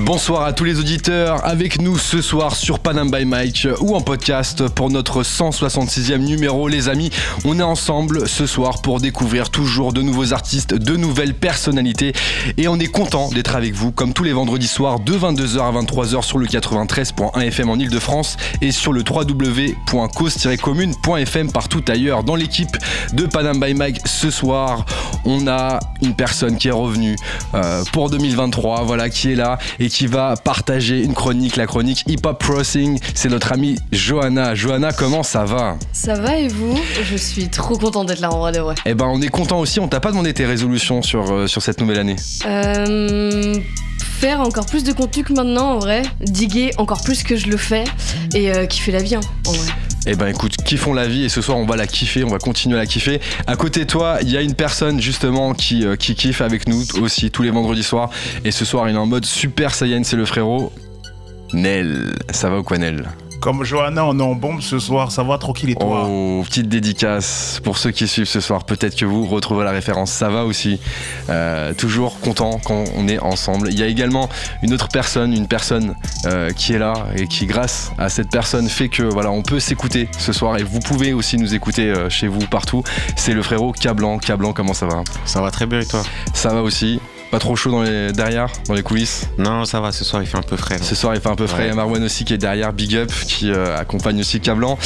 Bonsoir à tous les auditeurs, avec nous ce soir sur Panam by Mike ou en podcast pour notre 166e numéro les amis. On est ensemble ce soir pour découvrir toujours de nouveaux artistes, de nouvelles personnalités et on est content d'être avec vous comme tous les vendredis soirs de 22h à 23h sur le 93.1 FM en Ile-de-France et sur le www.cause-commune.fm partout ailleurs. Dans l'équipe de Panam by Mike ce soir, on a une personne qui est revenue euh, pour 2023, voilà qui est là qui va partager une chronique, la chronique Hip Hop Crossing. C'est notre amie Johanna. Johanna, comment ça va? Ça va et vous? Je suis trop contente d'être là en vrai de vrai. Eh ben, on est content aussi. On t'a pas demandé tes résolutions sur, euh, sur cette nouvelle année Euh, faire encore plus de contenu que maintenant en vrai, diguer encore plus que je le fais et euh, kiffer la vie hein, en vrai. Eh ben écoute, kiffons la vie et ce soir on va la kiffer, on va continuer à la kiffer. À côté de toi, il y a une personne justement qui, euh, qui kiffe avec nous aussi tous les vendredis soirs. Et ce soir il est en mode super saiyan, c'est le frérot Nel. Ça va ou quoi Nel? Comme Johanna, on est en bombe ce soir, ça va tranquille et toi Oh, petite dédicace pour ceux qui suivent ce soir. Peut-être que vous retrouvez la référence. Ça va aussi. Euh, toujours content quand on est ensemble. Il y a également une autre personne, une personne euh, qui est là et qui, grâce à cette personne, fait que voilà, on peut s'écouter ce soir et vous pouvez aussi nous écouter euh, chez vous partout. C'est le frérot Cablan. Cablan, comment ça va? Ça va très bien et toi? Ça va aussi. Pas trop chaud dans les, derrière, dans les coulisses. Non, ça va, ce soir il fait un peu frais. là. Ce soir, il fait un peu frais. Il y a Marwan aussi qui est derrière, Big Up, qui euh, accompagne aussi Cablan.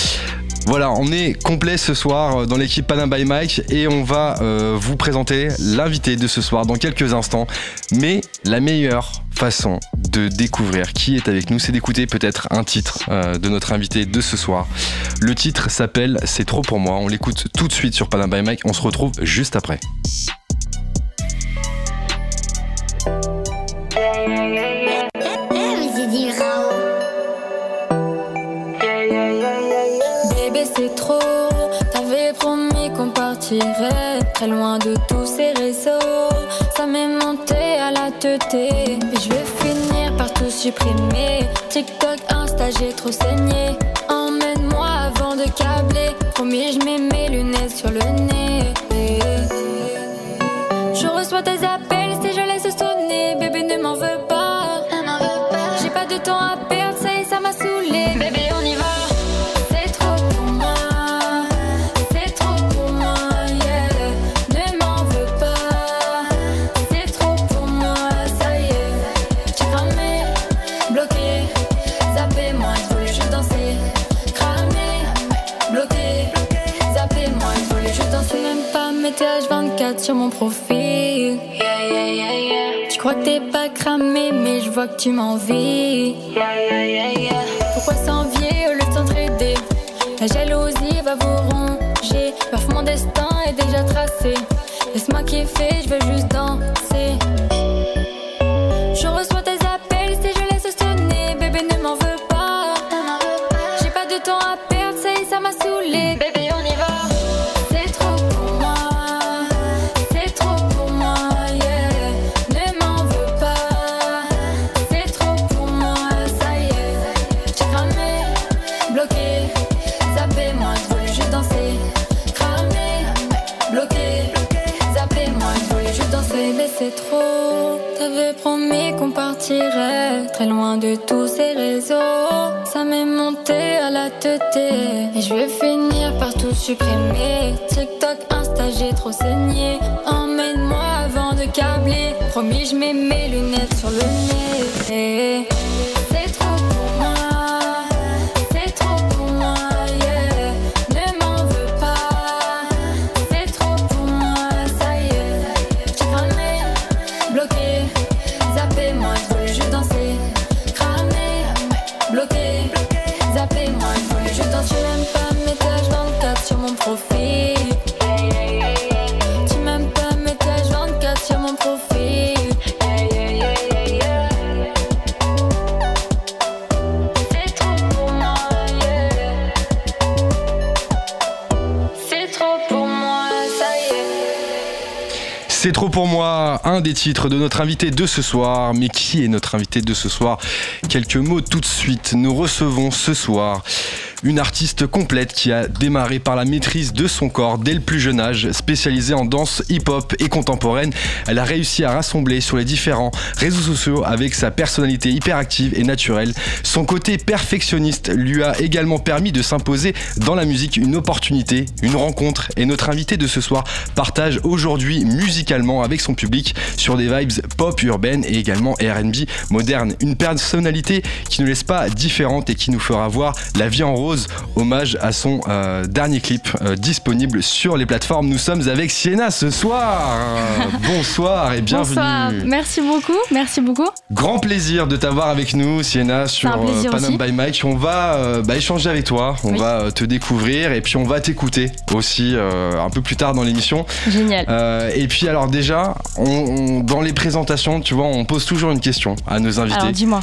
Voilà, on est complet ce soir euh, dans l'équipe Panam by Mike et on va euh, vous présenter l'invité de ce soir dans quelques instants. Mais la meilleure façon de découvrir qui est avec nous, c'est d'écouter peut-être un titre euh, de notre invité de ce soir. Le titre s'appelle C'est trop pour moi. On l'écoute tout de suite sur Panam by Mike. On se retrouve juste après. Bébé c'est trop, t'avais promis qu'on partirait très loin de tous ces réseaux. Ça m'est monté à la tête et je vais finir par tout supprimer. TikTok, Insta, j'ai trop saigné. Emmène-moi avant de câbler. Promis, je mets mes lunettes sur le nez. Je reçois tes appels, H24 sur mon profil. Je crois que t'es pas cramé, mais je vois que tu m'envies. Pourquoi s'envier au lieu de s'entraider? La jalousie va vous ronger. Paf, mon destin est déjà tracé. Laisse-moi kiffer, je veux juste danser. Supprimer. TikTok, Insta, j'ai trop saigné. Emmène-moi avant de câbler. Promis, je mets mes lunettes sur le nez. Pour moi, un des titres de notre invité de ce soir. Mais qui est notre invité de ce soir? Quelques mots tout de suite. Nous recevons ce soir une artiste complète qui a démarré par la maîtrise de son corps dès le plus jeune âge, spécialisée en danse hip-hop et contemporaine. Elle a réussi à rassembler sur les différents réseaux sociaux avec sa personnalité hyperactive et naturelle. Son côté perfectionniste lui a également permis de s'imposer dans la musique une opportunité, une rencontre. Et notre invité de ce soir partage aujourd'hui musicalement avec son public sur des vibes pop urbaines et également RB moderne. Une personnalité qui ne laisse pas différente et qui nous fera voir la vie en rose hommage à son euh, dernier clip euh, disponible sur les plateformes. Nous sommes avec Sienna ce soir. Bonsoir et bienvenue. Bonsoir, merci beaucoup, merci beaucoup. Grand plaisir de t'avoir avec nous, Sienna, sur euh, Panam by Mike. On va bah, échanger avec toi, on Oui. va te découvrir et puis on va t'écouter aussi un peu plus tard dans l'émission. Génial. Et puis alors déjà, on- on- dans les présentations, tu vois, on pose toujours une question à nos invités. Alors dis-moi.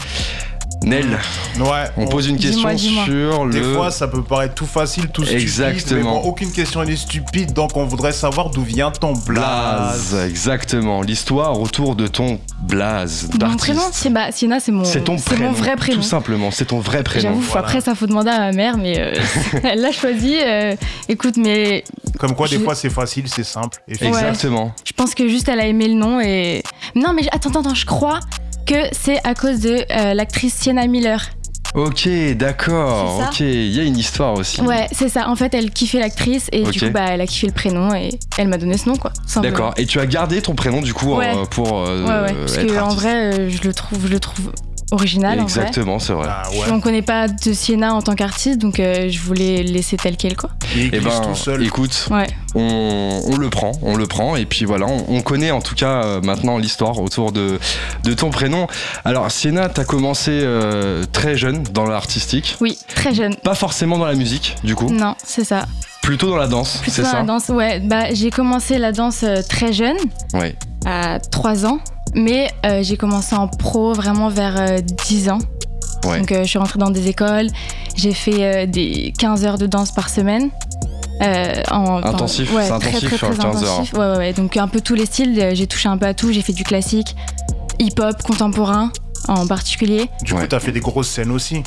Nel, Ouais. on pose une question sur Des le... fois, ça peut paraître tout facile, tout stupide. Exactement. Mais bon, aucune question n'est stupide, donc on voudrait savoir d'où vient ton blaze. Blaze, exactement. L'histoire autour de ton blaze Mon prénom, c'est bah, c'est mon, C'est ton prénom. mon vrai prénom. Tout simplement, c'est ton vrai prénom. J'avoue, Voilà. après ça faut demander à ma mère, mais euh, elle l'a choisi. euh, écoute, mais Comme quoi, des Je- fois, c'est facile, c'est simple. Et Ouais. Exactement. je pense que juste elle a aimé le nom et non, mais attends, attends, attends, je crois que c'est à cause de euh, l'actrice Sienna Miller. Ok, d'accord. Ok, il y a une histoire aussi. Ouais, c'est ça. En fait, elle kiffait l'actrice et du coup, bah, elle a kiffé le prénom et elle m'a donné ce nom, quoi. D'accord. Et tu as gardé ton prénom du coup Ouais. euh, pour euh, Ouais, ouais. Parce être que en vrai, euh, je le trouve, je le trouve original. Exactement, c'est vrai. Ah ouais. On connaît pas de Sienna en tant qu'artiste, donc euh, je voulais laisser tel quel, quoi. Il Eh glisse ben, tout seul. écoute, Ouais. On, on le prend, on le prend, et puis voilà, on, on connaît en tout cas euh, maintenant l'histoire autour de, de ton prénom. Alors, Sienna, t'as commencé euh, très jeune dans l'artistique, Oui, très jeune. pas forcément dans la musique, du coup, Non, c'est ça. plutôt dans la danse, Plutôt c'est dans ça la danse, ouais. Bah, j'ai commencé la danse euh, très jeune, Ouais. à 3 ans. Mais euh, j'ai commencé en pro vraiment vers euh, 10 ans. Ouais. Donc je suis rentrée dans des écoles, j'ai fait des 15 heures de danse par semaine. Euh, en, Intensif, ouais, c'est très, intensif, très, sur très 15 heures. intensif. Ouais, ouais, ouais. Donc un peu tous les styles, euh, j'ai touché un peu à tout. J'ai fait du classique, hip-hop, contemporain en particulier. Du coup, t'as fait des grosses scènes aussi.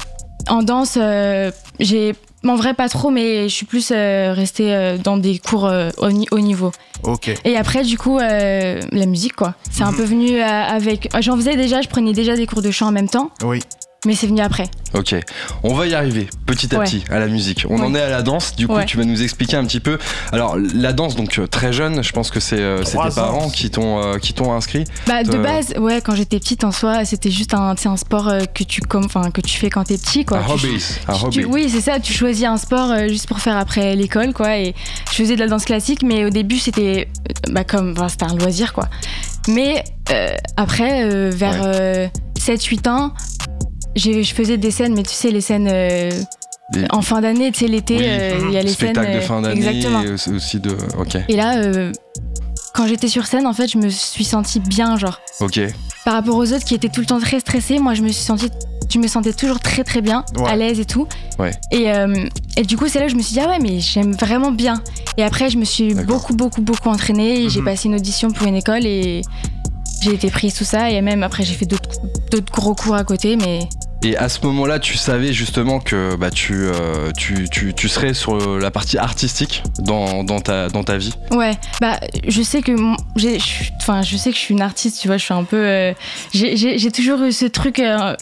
En danse, euh, j'ai en vrai pas trop, mais je suis plus euh, restée euh, dans des cours euh, au, ni- haut niveau. Ok. Et après, du coup, euh, la musique, quoi. C'est un Mhm. peu venu euh, avec. J'en faisais déjà, je prenais déjà des cours de chant en même temps, Oui. Mais c'est venu après. Ok, on va y arriver petit à Ouais. petit à la musique. On Ouais. en est à la danse, du coup Ouais. tu vas nous expliquer un petit peu. Alors la danse donc euh, très jeune, je pense que c'est euh, tes parents qui t'ont euh, qui t'ont inscrit. Bah, de base, ouais, quand j'étais petite en soi, c'était juste un, un sport que tu, comme, enfin, que tu fais quand t'es petit, quoi. un Tu- hobby, un tu- hobby. tu- oui, c'est ça, tu choisis un sport euh, juste pour faire après l'école, quoi. Et je faisais de la danse classique, mais au début, c'était bah, comme, enfin, c'était un loisir, quoi. Mais euh, après, euh, vers euh, 7-8 ans, je faisais des scènes, mais tu sais, les scènes euh, en fin d'année, tu sais, l'été, Oui, euh, il y a les scènes. spectacles de euh, fin d'année Exactement. et aussi- de. Ok, Et là, euh, quand j'étais sur scène, en fait, je me suis sentie bien, genre. ok, Par rapport aux autres qui étaient tout le temps très stressés, moi, je me suis sentie. Je me sentais toujours très très bien, Ouais. à l'aise et tout. Ouais. Et, euh, et du coup, c'est là que je me suis dit, ah ouais, mais j'aime vraiment bien. Et après, je me suis beaucoup, beaucoup, beaucoup entraînée. J'ai Mhm. passé une audition pour une école et j'ai été prise, tout ça. Et même après, j'ai fait d'autres gros cours à côté. Mais Et à ce moment-là, tu savais justement que bah, tu, euh, tu, tu, tu serais sur la partie artistique dans, dans, ta, dans ta vie? ouais, bah, je sais que. j'ai- je suis- Enfin, je sais que je suis une artiste, tu vois, je suis un peu. euh, j'ai- toujours eu ce truc. euh,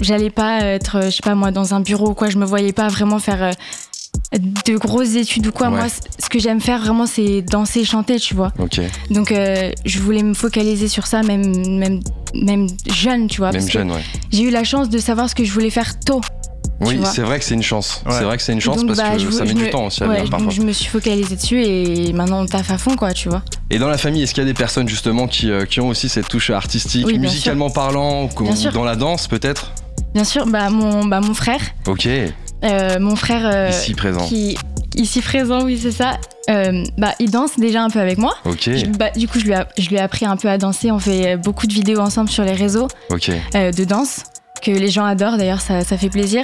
J'allais pas être, je sais pas moi, dans un bureau ou quoi. Je me voyais pas vraiment faire de grosses études ou quoi. Ouais. Moi, ce que j'aime faire vraiment, c'est danser, chanter, tu vois. Ok, Donc, euh, je voulais me focaliser sur ça, même, même, même jeune, tu vois. même jeune, ouais. J'ai eu la chance de savoir ce que je voulais faire tôt. Oui, c'est vrai que c'est une chance. Ouais. C'est vrai que c'est une chance Donc, parce bah, que je- ça met du me- temps aussi à Ouais, venir donc je me suis focalisée dessus et maintenant on taffe à fond, quoi, tu vois. Et dans la famille, est-ce qu'il y a des personnes justement qui, euh, qui ont aussi cette touche artistique, Oui, musicalement parlant, ou ou dans la danse peut-être? Bien sûr, bah, mon, bah, mon frère, Ok, mon frère euh, ici présent. qui ici présent, oui c'est ça. euh, bah, il danse déjà un peu avec moi. Ok, Je- bah, du coup, je lui, ai, je lui ai appris un peu à danser. On fait euh, beaucoup de vidéos ensemble sur les réseaux euh, de danse que les gens adorent. D'ailleurs, ça, ça fait plaisir.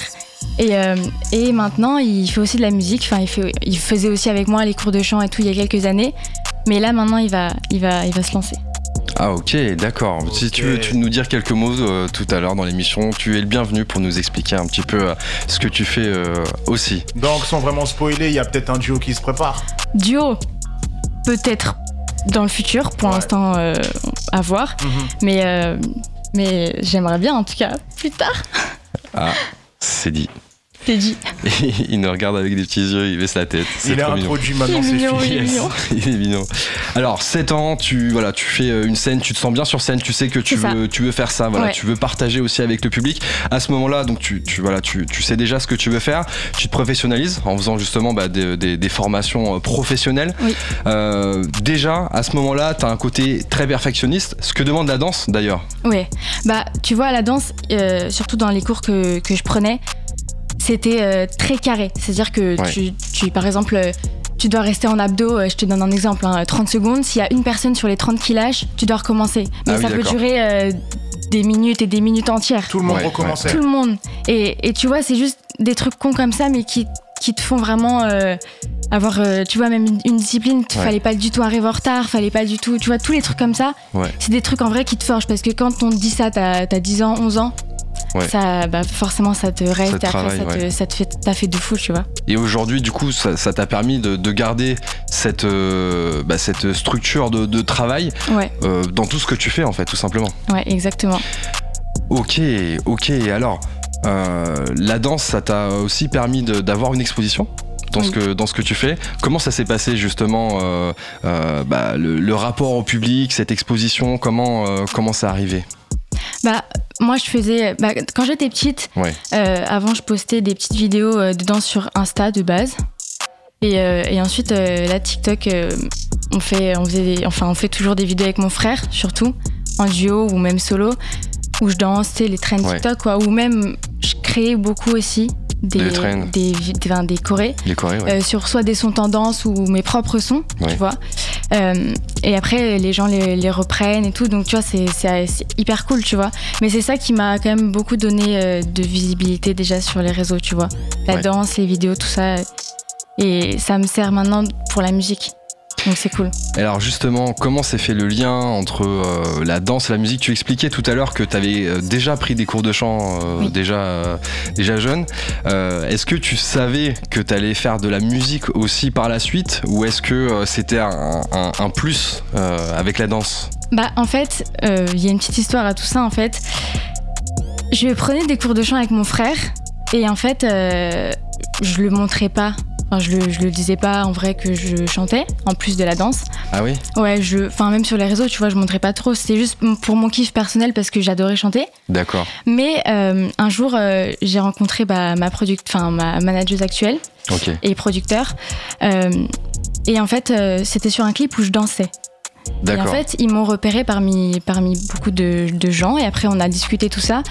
Et, euh, et maintenant, il fait aussi de la musique. Enfin, il, fait, il faisait aussi avec moi les cours de chant et tout il y a quelques années. Mais là, maintenant, il va, il va, il va se lancer. Ah ok, d'accord. Si tu veux tu nous dire quelques mots euh, tout à l'heure dans l'émission, tu es le bienvenu pour nous expliquer un petit peu euh, ce que tu fais euh, aussi. Donc, sans vraiment spoiler, il y a peut-être un duo qui se prépare. Duo, peut-être dans le futur, pour Ouais. l'instant, euh, à voir. Mhm. Mais, euh, mais j'aimerais bien, en tout cas, plus tard. Ah, c'est dit. C'est dit. il nous regarde avec des petits yeux, il baisse la tête. Il mignon. introduit maintenant, Il est c'est mignon, fini. il est mignon. il est mignon. Alors, 7 ans, tu, voilà, tu fais euh, une scène, tu te sens bien sur scène, tu sais que tu veux, tu veux faire ça, voilà, Ouais. tu veux partager aussi avec le public. À ce moment-là, donc tu, tu, voilà, tu, tu sais déjà ce que tu veux faire, tu te professionnalises en faisant justement bah, des, des- des formations euh, professionnelles. Oui. Euh, déjà, à ce moment-là, tu as un côté très perfectionniste, ce que demande la danse d'ailleurs. Ouais, bah tu vois, la danse, euh, surtout dans les cours que, que je prenais, c'était euh, très carré. C'est-à-dire que Ouais. tu, tu, par exemple, euh, tu dois rester en abdos, euh, je te donne un exemple, hein, 30 secondes. S'il y a une personne sur les 30 qui lâche, tu dois recommencer. Mais Ah oui, ça peut durer euh, des minutes et des minutes entières. Tout le monde Ouais, recommençait. Tout le monde. Et, et tu vois, c'est juste des trucs cons comme ça, mais qui, qui te font vraiment euh, avoir, euh, tu vois, même une, une discipline. Ouais. Fallait pas du tout arriver en retard, fallait pas du tout. Tu vois, tous les trucs comme ça, Ouais. c'est des trucs en vrai qui te forgent. Parce que quand on te dit ça, t'as as 10 ans, 11 ans, Ouais. ça, bah, forcément, ça te reste. Ça te et après, travaille, ça, te, ouais. ça te fait, t'as fait de fou, tu vois. Et aujourd'hui, du coup, ça t'a permis de, de garder cette, euh, bah, cette structure de, de travail Ouais, euh, dans tout ce que tu fais, en fait, tout simplement. ouais, exactement. Ok, ok. Et alors, euh, la danse, ça t'a aussi permis d'avoir une exposition dans, ce que, dans ce que tu fais. Comment ça s'est passé justement, euh, euh, bah, le, le rapport au public, cette exposition, comment, comment ça arrivé? Bah, moi, je faisais. Bah, quand j'étais petite, Ouais. euh, avant, je postais des petites vidéos euh, de danse sur Insta de base. Et, euh, et ensuite, euh, là, TikTok, on, fait, on, faisait des- enfin, on fait toujours des vidéos avec mon frère, surtout, en duo ou même solo, où je danse, les trends Ouais. TikTok, quoi. Ou même, je créais beaucoup aussi des, Des des, des, enfin, des chorés. Les Corées, ouais. Sur soit des sons tendance ou mes propres sons, tu vois. Euh, et après, les gens les, les reprennent et tout, donc tu vois, c'est hyper cool, tu vois. Mais c'est ça qui m'a quand même beaucoup donné euh, de visibilité déjà sur les réseaux, tu vois. La Ouais. danse, les vidéos, tout ça. Et ça me sert maintenant pour la musique. Donc c'est cool. Alors justement, comment s'est fait le lien entre euh, la danse et la musique? Tu expliquais tout à l'heure que tu avais déjà pris des cours de chant euh, Oui. déjà, euh, déjà jeune. Euh, est-ce que tu savais que tu allais faire de la musique aussi par la suite? Ou est-ce que euh, c'était un, un- un plus euh, avec la danse? Bah en fait, euh, il y a une petite histoire à tout ça en fait. Je prenais des cours de chant avec mon frère et en fait, euh, je le montrais pas. Enfin, je le, je le disais pas en vrai que je chantais, en plus de la danse. Ah oui? Ouais, je, enfin même sur les réseaux, tu vois, je montrais pas trop. C'était juste pour mon kiff personnel parce que j'adorais chanter. D'accord. Mais euh, un jour, euh, j'ai rencontré bah, ma product, enfin ma manageuse actuelle et producteur. Euh, et en fait, c'était sur un clip où je dansais. Et en fait, ils m'ont repéré parmi, parmi beaucoup de, de gens. Et après, on a discuté tout ça.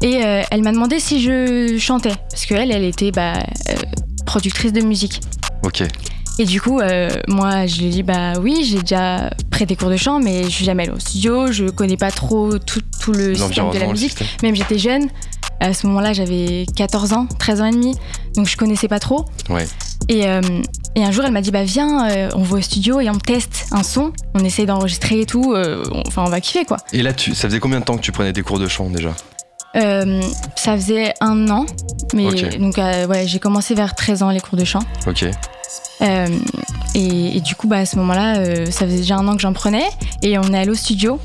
Et euh, elle m'a demandé si je chantais. Parce qu'elle, elle était bah, euh, productrice de musique. Ok. Et du coup, euh, moi, je lui ai dit, bah oui, j'ai déjà pris des cours de chant, mais je suis jamais allée au studio, je connais pas trop tout, tout le système de la musique. Même j'étais jeune, à ce moment-là, j'avais 14 ans, 13 ans et demi, donc je connaissais pas trop. Ouais. Et, euh, et un jour, elle m'a dit, bah viens, euh, on va au studio et on teste un son, on essaye d'enregistrer et tout, on- enfin, on va kiffer quoi. Et là, tu, ça faisait combien de temps que tu prenais des cours de chant déjà? Euh, ça faisait un an, mais donc euh, ouais, j'ai commencé vers 13 ans les cours de chant. Ok. Euh, et, et du coup, bah, à ce moment-là, ça faisait déjà un an que j'en prenais. Et on est allé au studio.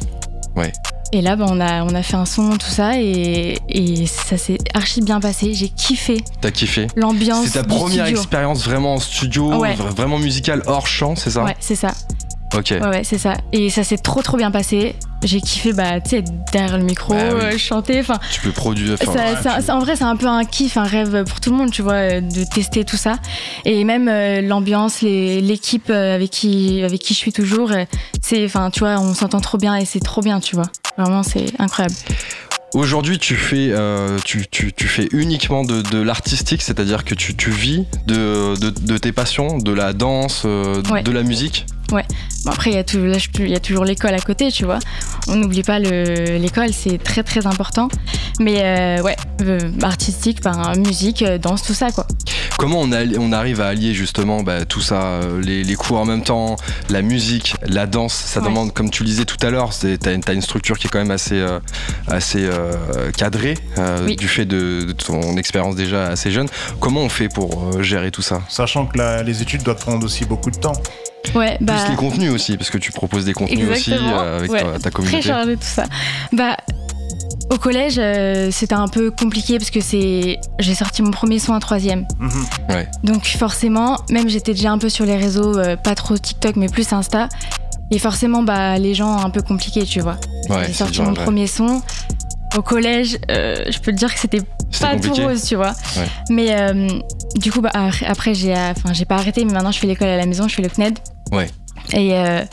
Ouais. Et là, bah, on, a, on a fait un son, tout ça. Et, et ça s'est archi bien passé. J'ai kiffé T'as kiffé l'ambiance. C'est ta première studio. expérience vraiment en studio, Ouais. vraiment musicale, hors chant, c'est ça? Ouais, c'est ça. Ok. Ouais, ouais, c'est ça. Et ça s'est trop, trop bien passé. J'ai kiffé, bah, tu sais, derrière le micro, Bah oui. euh, chanter. Enfin, Tu peux produire. ça- ouais, ça- tu- ça- en vrai, c'est un peu un kiff, un rêve pour tout le monde, tu vois, euh, de tester tout ça. Et même euh, l'ambiance, l'équipe avec qui, avec qui je suis toujours, c'est, enfin, tu vois, on s'entend trop bien et c'est trop bien, tu vois. Vraiment, c'est incroyable. Aujourd'hui, tu fais, euh, tu, tu- tu fais uniquement de, de l'artistique, c'est-à-dire que tu, tu vis de, de- de tes passions, de la danse, euh, Ouais. de la musique? Bon, après, il y a toujours, l'école à côté, tu vois. On n'oublie pas le- l'école, c'est très, très important. Mais euh, ouais, euh, artistique, ben, musique, euh, danse, tout ça, quoi. Comment on, a- on arrive à allier justement bah, tout ça, les, les cours en même temps, la musique, la danse? Ça Ouais. demande, comme tu le disais tout à l'heure, t'as une, une structure qui est quand même assez, euh, assez euh, cadrée euh, Oui. du fait de, de ton expérience déjà assez jeune. Comment on fait pour euh, gérer tout ça? Sachant que la- les études doivent prendre aussi beaucoup de temps. Ouais, bah. Plus les contenus aussi, parce que tu proposes des contenus aussi Exactement. euh, avec Ouais, ta, ta Très communauté. chargé tout ça. Bah. Au collège, euh, c'était un peu compliqué parce que c'est, j'ai sorti mon premier son en troisième. Mhm. Donc forcément, même j'étais déjà un peu sur les réseaux, euh, pas trop TikTok, mais plus Insta. Et forcément, bah les gens un peu compliqués, tu vois. Ouais, j'ai sorti mon ouais. premier son. Au collège, euh, je peux te dire que c'était pas tout compliqué. rose, tu vois. Ouais. Mais euh, du coup, bah, après, j'ai, enfin, j'ai pas arrêté, mais maintenant je fais l'école à la maison, je fais le CNED. Ouais. Et euh,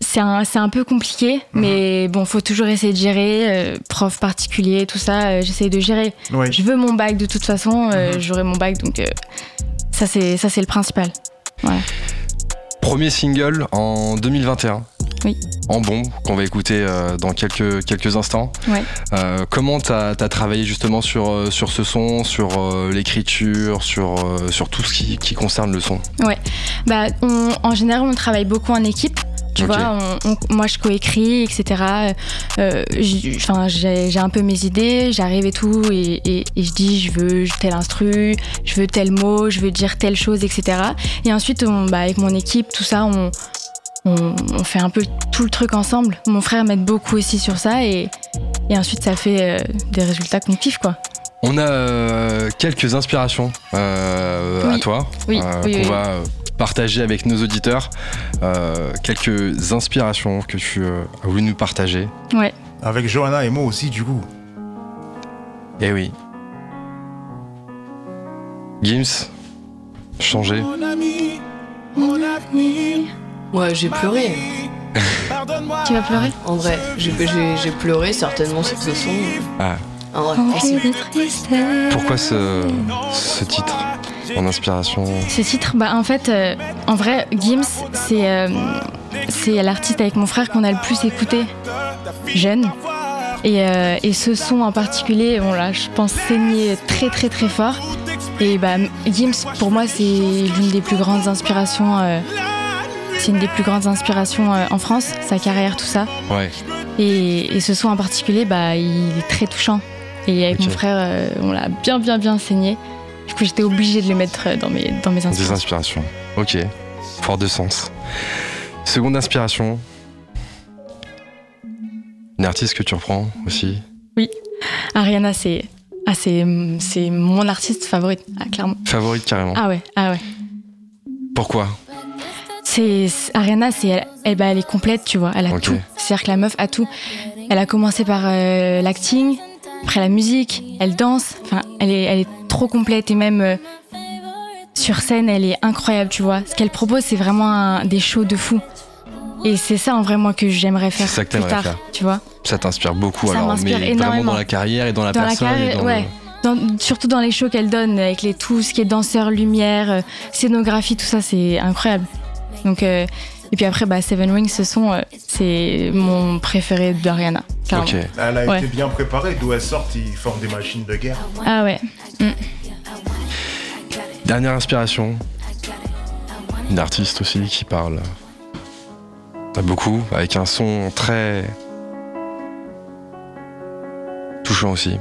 c'est un, peu compliqué, Mhm. mais bon, faut toujours essayer de gérer. euh, prof particulier, tout ça, euh, j'essaie de gérer. Je veux mon bac de toute façon, Mhm. j'aurai mon bac, donc ça, c'est, ça, c'est le principal. Premier single en 2021. Oui. En bon, qu'on va écouter euh, dans quelques, quelques instants. Ouais. Euh, comment t'as as travaillé justement sur, euh, sur ce son, sur l'écriture, sur, sur tout ce qui, qui concerne le son? Bah, on- en général, on travaille beaucoup en équipe. Tu vois, on- on- moi je coécris, etc. Euh, j'ai j'ai un peu mes idées, j'arrive et tout, et, et- et je dis je veux tel instru, je veux tel mot, je veux dire telle chose, etc. Et ensuite, on, bah, avec mon équipe, tout ça, on, on, on fait un peu tout le truc ensemble. Mon frère m'aide beaucoup aussi sur ça, et, et ensuite ça fait euh, des résultats qu'on kiffe, quoi. On a euh, quelques inspirations euh, Oui. à toi Oui, euh, oui, qu'on oui. va partager avec nos auditeurs. Euh, quelques inspirations que tu euh, as voulu nous partager. Ouais. Avec Johanna et moi aussi, du coup. Eh oui. Gims, changer. Ouais, j'ai pleuré. Tu vas pleurer En vrai, j'ai pleuré certainement sur ce son. Ah, En vrai, Oh, pourquoi ce, ce titre en inspiration Ce titre, bah en fait, euh, en vrai, Gims, c'est euh, c'est l'artiste avec mon frère qu'on a le plus écouté jeune. Et, euh, et ce son en particulier, bon là, je pense saigner très très très fort. Et bah Gims, pour moi, c'est l'une des plus grandes inspirations. C'est une des plus grandes inspirations euh, en France, sa carrière, tout ça. Ouais, Et, et ce son en particulier, bah, il est très touchant. Et avec mon frère, euh, on l'a bien bien bien saigné. Du coup, j'étais obligée de le mettre euh, dans mes, dans mes des inspirations. inspirations. Ok, fort de sens. Seconde inspiration. Une artiste que tu reprends aussi? Ariana, c'est ah, c'est c'est mon artiste favorite, ah, clairement. Favorite carrément. Ah ouais, ah ouais. Pourquoi? C'est Ariana, c'est elle, elle, bah, elle est complète, tu vois. Elle a tout. C'est-à-dire que la meuf a tout. Elle a commencé par euh, l'acting, après la musique, elle danse. Enfin, elle est elle est trop complète et même euh, sur scène, elle est incroyable, tu vois. Ce qu'elle propose, c'est vraiment un- des shows de fou. Et c'est ça en vrai moi que j'aimerais faire C'est ça que plus tard, faire. tu vois. Ça t'inspire beaucoup Ça alors, m'inspire mais vraiment énormément. dans la carrière et dans la Dans la et carrière, le- ouais. Dans- surtout dans les shows qu'elle donne, avec les tout ce qui est danseur, lumière, euh, scénographie, tout ça, c'est incroyable. Donc, euh, et puis après, bah, Seven Rings, ce son, euh, c'est mon préféré d'Ariana. Ok. Elle a Ouais. été bien préparée, d'où elle sort, ils forment des machines de guerre. Ah ouais. Dernière inspiration. Une artiste aussi qui parle à beaucoup, avec un son très touchant aussi.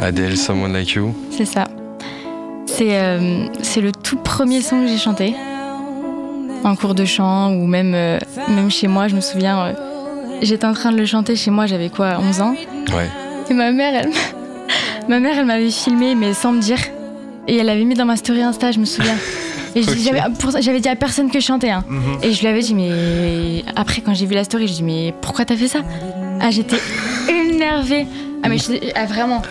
Adele, Someone Like You. C'est ça. C'est euh, c'est le tout premier son que j'ai chanté. En cours de chant ou même, euh, même chez moi, je me souviens, euh, j'étais en train de le chanter chez moi, j'avais quoi, 11 ans Ouais. Et ma mère, elle, ma mère, elle m'avait filmé, mais sans me dire. Et elle l'avait mis dans ma story Insta, je me souviens. Et Ok. j'avais, dit à personne que je chantais. hein. Mhm. Et je lui avais dit, mais après, quand j'ai vu la story, je dis, mais pourquoi t'as fait ça? Ah, j'étais énervée. Ah, mais je- ah, vraiment.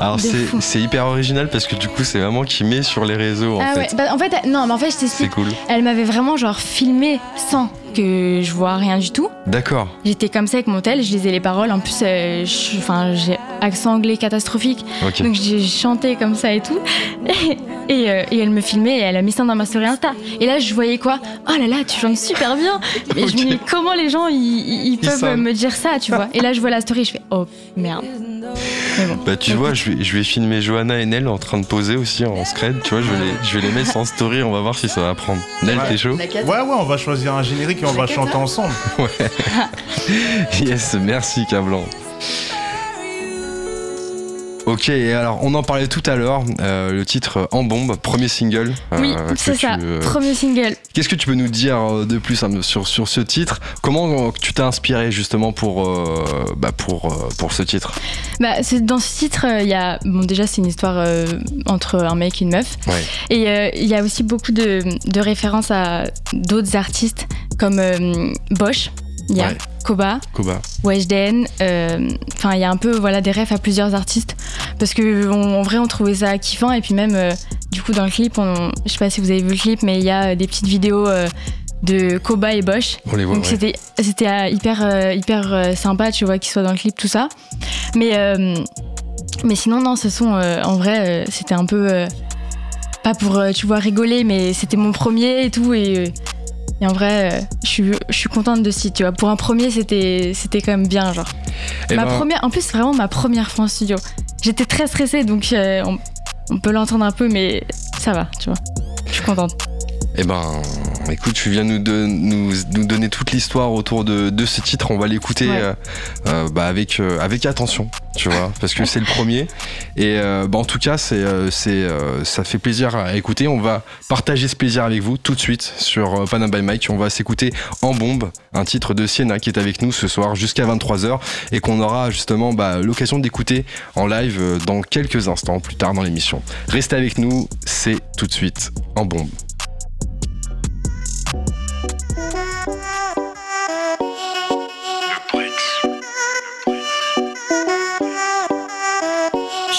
Alors c'est c'est hyper original parce que du coup c'est vraiment qui met sur les réseaux en ah fait. ouais, bah, en fait, non, mais en fait, je C'est t'explique. cool. Elle m'avait vraiment, genre, filmé sans que je vois rien du tout. D'accord. J'étais comme ça avec mon tel, je lisais les paroles. En plus, euh, enfin, j'ai accent anglais catastrophique. Donc j'ai chanté comme ça et tout. Et, Et, euh, et elle me filmait et elle a mis ça dans ma story Insta. Et là, je voyais quoi? Oh là là, tu chantes super bien Mais je me dis, comment les gens, ils, peuvent me dire ça, tu vois? Et là, je vois la story, je fais Oh merde. Bon. Bah tu vois, je vais, je vais filmer Johanna et Nel en train de poser aussi en scred, tu vois, je vais les, je vais les mettre en story, on va voir si ça va prendre. Nel, Ouais. t'es chaud? Ouais, ouais, on va choisir un générique et on va chanter ensemble. Yes, merci Cablan. Ok, et alors on en parlait tout à l'heure, euh, le titre En Bombe, premier single. euh, Oui, c'est ça. euh, Premier single. Qu'est-ce que tu peux nous dire euh, de plus hein, sur, sur ce titre? Comment euh, tu t'es inspiré justement pour, euh, bah, pour, euh, pour ce titre? Bah, dans ce titre, euh, il y a bon déjà c'est une histoire euh, entre un mec et une meuf, Ouais. et euh, il y a aussi beaucoup de, de références à d'autres artistes comme euh, Bosch, il y a Ouais. Koba, Koba. Weshden, euh, enfin il y a un peu voilà des refs à plusieurs artistes. Parce que on- en vrai on trouvait ça kiffant. Et puis même euh, du coup dans le clip, on, je sais pas si vous avez vu le clip, mais il y a euh, des petites vidéos de Koba et Bosch. On les voit, donc ouais. c'était c'était hyper hyper sympa, tu vois, qu'il soit dans le clip tout ça. Mais euh, mais sinon non, ce son euh, en vrai c'était un peu euh, pas pour tu vois rigoler, mais c'était mon premier et tout. Et, et en vrai euh, je suis je suis contente de ce tu vois. Pour un premier c'était c'était quand même bien genre. Eh ma ben, première en plus c'est vraiment ma première fois en studio. J'étais très stressée donc euh, on, on peut l'entendre un peu mais ça va, tu vois. Je suis contente. Eh ben, écoute, tu viens nous, de- nous, nous donner toute l'histoire autour de, de ce titre. On va l'écouter Ouais. euh, euh, bah, avec, euh, avec attention, tu vois, parce que c'est le premier. Et euh, bah, en tout cas, c'est, c'est, ça fait plaisir à écouter. On va partager ce plaisir avec vous tout de suite sur euh, Panam by Mike. On va s'écouter En Bombe, un titre de Sienna qui est avec nous ce soir jusqu'à 23h et qu'on aura justement bah, l'occasion d'écouter en live dans quelques instants plus tard dans l'émission. Restez avec nous, c'est tout de suite En Bombe.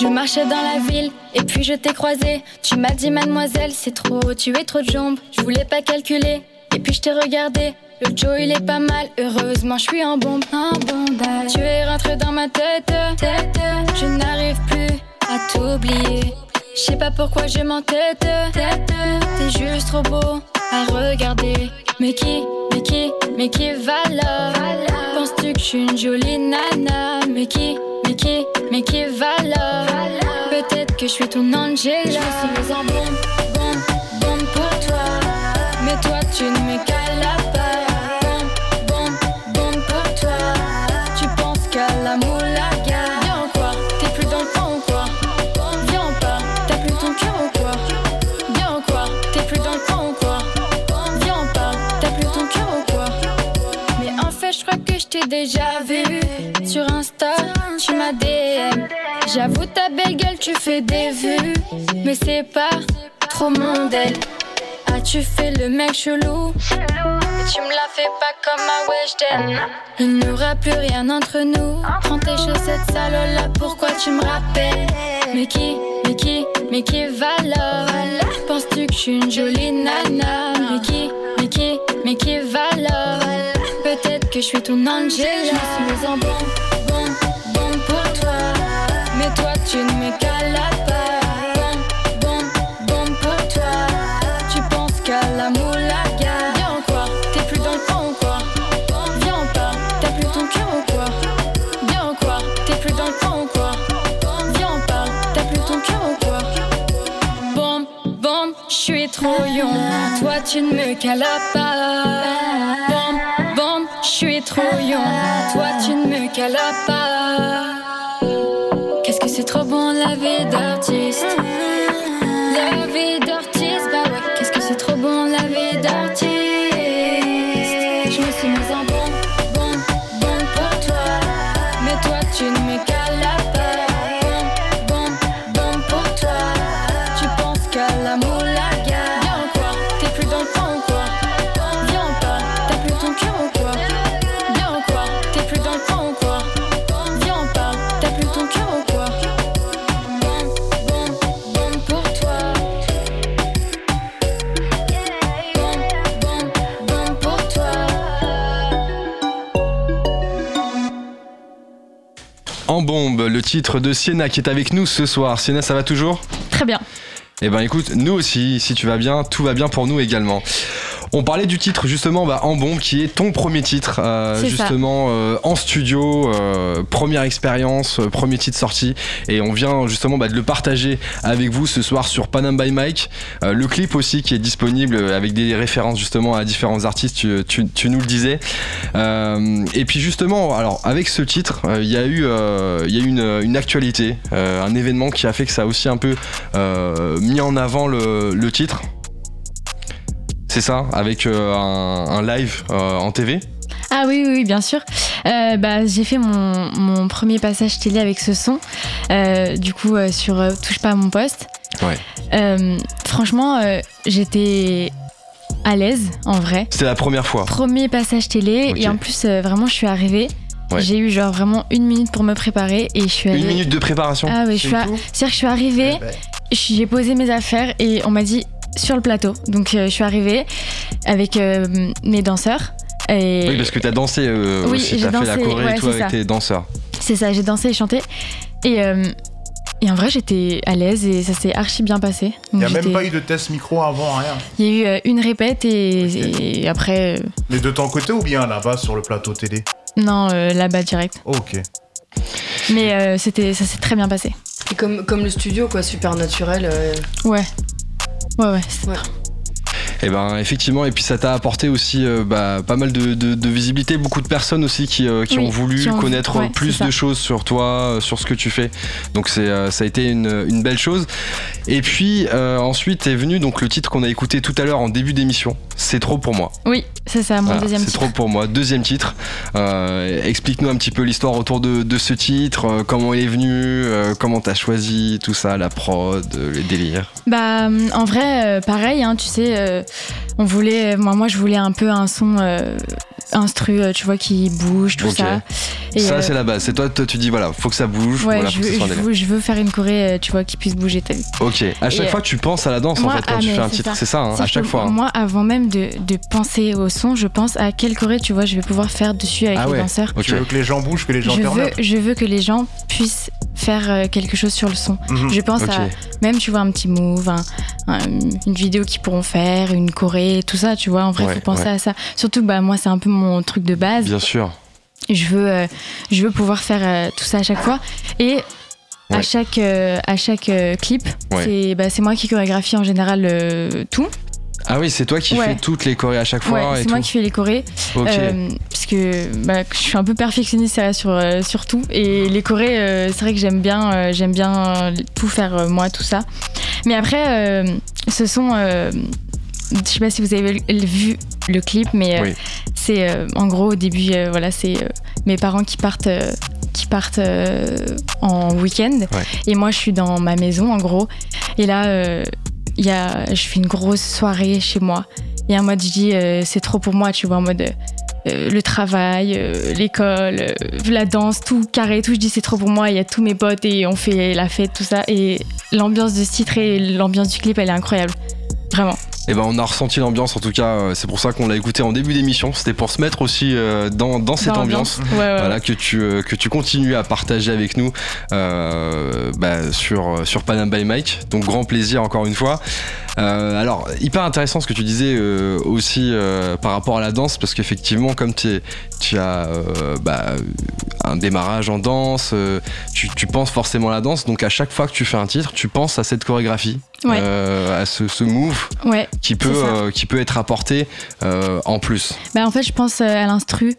Je marchais dans la ville et puis je t'ai croisé. Tu m'as dit mademoiselle, c'est trop, tu es trop de jambes. Je voulais pas calculer et puis je t'ai regardé. Le Joe il est pas mal, heureusement je suis en bombe, en. Tu es rentré dans ma tête, tête. Je n'arrive plus à t'oublier. Je sais pas pourquoi je m'entête, tête. T'es juste trop beau à regarder. Mais qui, mais qui, mais qui va là? Penses-tu que je suis une jolie nana? Mais qui, mais qui, mais qui va là? Que je suis ton Angela Je suis en bombe, bombe, bombe pour toi. Mais toi tu ne me cales pas. Bombe, bombe, bombe pour toi. Tu penses qu'à la moulaga Viens quoi, t'es plus dans le fond ou quoi? Viens pas, t'as plus ton cœur ou quoi? Viens quoi, t'es plus dans le fond ou quoi? Viens pas, t'as plus ton cœur ou quoi? Mais en fait je crois que je t'ai déjà vu Sur Insta, tu m'as DM J'avoue ta belle tu fais des vues Mais c'est pas trop mon deal As-tu fait le mec chelou. Et tu me la fais pas comme à Weshden Il n'y aura plus rien entre nous. Prends tes chaussettes sales là pourquoi tu me rappelles? Mais qui, mais qui, mais qui Penses-tu que je suis une jolie nana? Mais qui, mais qui, mais qui Peut-être que je suis ton Angela Je suis en bon tu ne me cales pas. Bon, bon, je suis trop young. Toi tu ne me cales pas bon la le titre de Sienna qui est avec nous ce soir. Sienna, ça va toujours? Très bien. Eh ben écoute, nous aussi, si tu vas bien, tout va bien pour nous également. On parlait du titre justement bah, en bombe qui est ton premier titre euh, justement euh, en studio euh, première expérience euh, premier titre sorti. Et on vient justement bah, de le partager avec vous ce soir sur Panam by Mike. Euh, le clip aussi qui est disponible avec des références justement à différents artistes tu, tu- tu nous le disais. Euh, et puis justement alors avec ce titre il y a eu euh, il y a eu une, une actualité euh, un événement qui a fait que ça a aussi un peu euh, mis en avant le, le titre c'est ça, avec euh, un, un live euh, en TV. Ah oui, oui, oui, bien sûr. Euh, bah, j'ai fait mon, mon premier passage télé avec ce son, euh, du coup, euh, sur euh, Touche pas à mon poste. Ouais. Euh, franchement, euh, j'étais à l'aise, en vrai. C'était la première fois. Premier passage télé, et en plus, euh, vraiment, je suis arrivée. Ouais. J'ai eu genre vraiment une minute pour me préparer et je suis allée. Une minute de préparation. Ah oui, je suis, à- c'est-à-dire que je suis arrivée, Eh ben, j'ai posé mes affaires et on m'a dit sur le plateau. Donc euh, je suis arrivée avec euh, mes danseurs. Et Oui, parce que t'as dansé euh, Oui, aussi, j'ai t'as fait la choré ouais, et tout c'est avec ça. tes danseurs. C'est ça, j'ai dansé et chanté. Et, euh, et en vrai, j'étais à l'aise et ça s'est archi bien passé. Il n'y a même pas eu de test micro avant, rien. Il y a eu euh, une répète et, après, euh, Mais de ton côté ou bien là-bas sur le plateau télé? Non, euh, là-bas direct. Ok. Mais euh, c'était, ça s'est très bien passé. Et comme, comme le studio, quoi, super naturel. euh, Ouais. Ouais, ouais. c'est- Et ben effectivement, et puis ça t'a apporté aussi euh, bah, pas mal de, de- de visibilité, beaucoup de personnes aussi qui, euh, qui Oui, ont voulu qui ont- connaître ouais, plus c'est de choses sur toi, euh, sur ce que tu fais. Donc c'est euh, ça a été une, une belle chose. Et puis euh, ensuite est venu donc le titre qu'on a écouté tout à l'heure en début d'émission. C'est trop pour moi. Oui, c'est ça, mon Voilà, deuxième c'est titre. trop pour moi. Deuxième titre. Euh, Explique-nous un petit peu l'histoire autour de, de ce titre, comment il est venu, euh, comment t'as choisi tout ça, la prod, les délires. Bah, en vrai, pareil, hein, tu sais, euh, on voulait, moi, moi, je voulais un peu un son euh, instru, euh, tu vois, qui bouge, tout ça. Et, ça euh, c'est la base. C'est toi, toi, tu dis voilà, faut que ça bouge. ouais, voilà, je, faut que veux, je, veux, je veux faire une choré, euh, tu vois, qui puisse bouger, t'as vu. Ok. À chaque Et, fois, tu penses à la danse en fait quand ah, tu fais un titre. C'est ça, hein, à chaque que fois. hein. Moi, avant même de, de penser au son, je pense à quelle choré, tu vois, je vais pouvoir faire dessus avec Ah les ouais. danseurs. Ok. Tu veux que les gens bougent, que les gens Je veux, je veux que les gens puissent faire euh, quelque chose sur le son. Mhm. Je pense à même, tu vois, un petit move, un- un- une vidéo qu'ils pourront faire, une choré, tout ça, tu vois. En vrai, il Ouais, faut penser ouais. à ça. Surtout, bah, moi, c'est un peu mon truc de base. Bien sûr. Je veux, euh, je veux pouvoir faire euh, tout ça à chaque fois. Et Ouais. à chaque, euh, à chaque euh, clip, Ouais. c'est bah, moi qui chorégraphie en général euh, tout. Ah oui, c'est toi qui Ouais. fais toutes les chorés à chaque fois c'est tout. moi qui fais les chorés. Ok. Parce que bah, je suis un peu perfectionniste sur, euh, sur tout. Et les chorés, euh, c'est vrai que j'aime bien, euh, j'aime bien tout faire moi, tout ça. Mais après, ce sont. je sais pas si vous avez vu le clip, mais euh, c'est euh, en gros au début, euh, voilà, c'est mes parents qui partent, qui partent en week-end, et moi je suis dans ma maison en gros. Et là, il y a, je fais une grosse soirée chez moi. Et en mode, je dis, c'est trop pour moi, tu vois, en mode euh, le travail, euh, l'école, euh, la danse, tout carré, tout. Je dis, c'est trop pour moi. Il y a tous mes potes et on fait la fête, tout ça. Et l'ambiance de ce titre et l'ambiance du clip, elle est incroyable. Vraiment. Et ben on a ressenti l'ambiance en tout cas. C'est pour ça qu'on l'a écouté en début d'émission. C'était pour se mettre aussi dans, dans cette Dans ambiance. Ouais, ouais, Voilà, que tu, que tu continues à partager avec nous euh, bah, sur, sur Panam by Mike. Donc grand plaisir encore une fois. Euh, alors, hyper intéressant ce que tu disais euh, aussi euh, par rapport à la danse, parce qu'effectivement, comme tu as bah, un démarrage en danse, tu, tu penses forcément à la danse, donc à chaque fois que tu fais un titre, tu penses à cette chorégraphie, Ouais. à ce, ce move Ouais. qui peut, qui peut être apporté en plus. Bah, en fait, je pense à l'instru.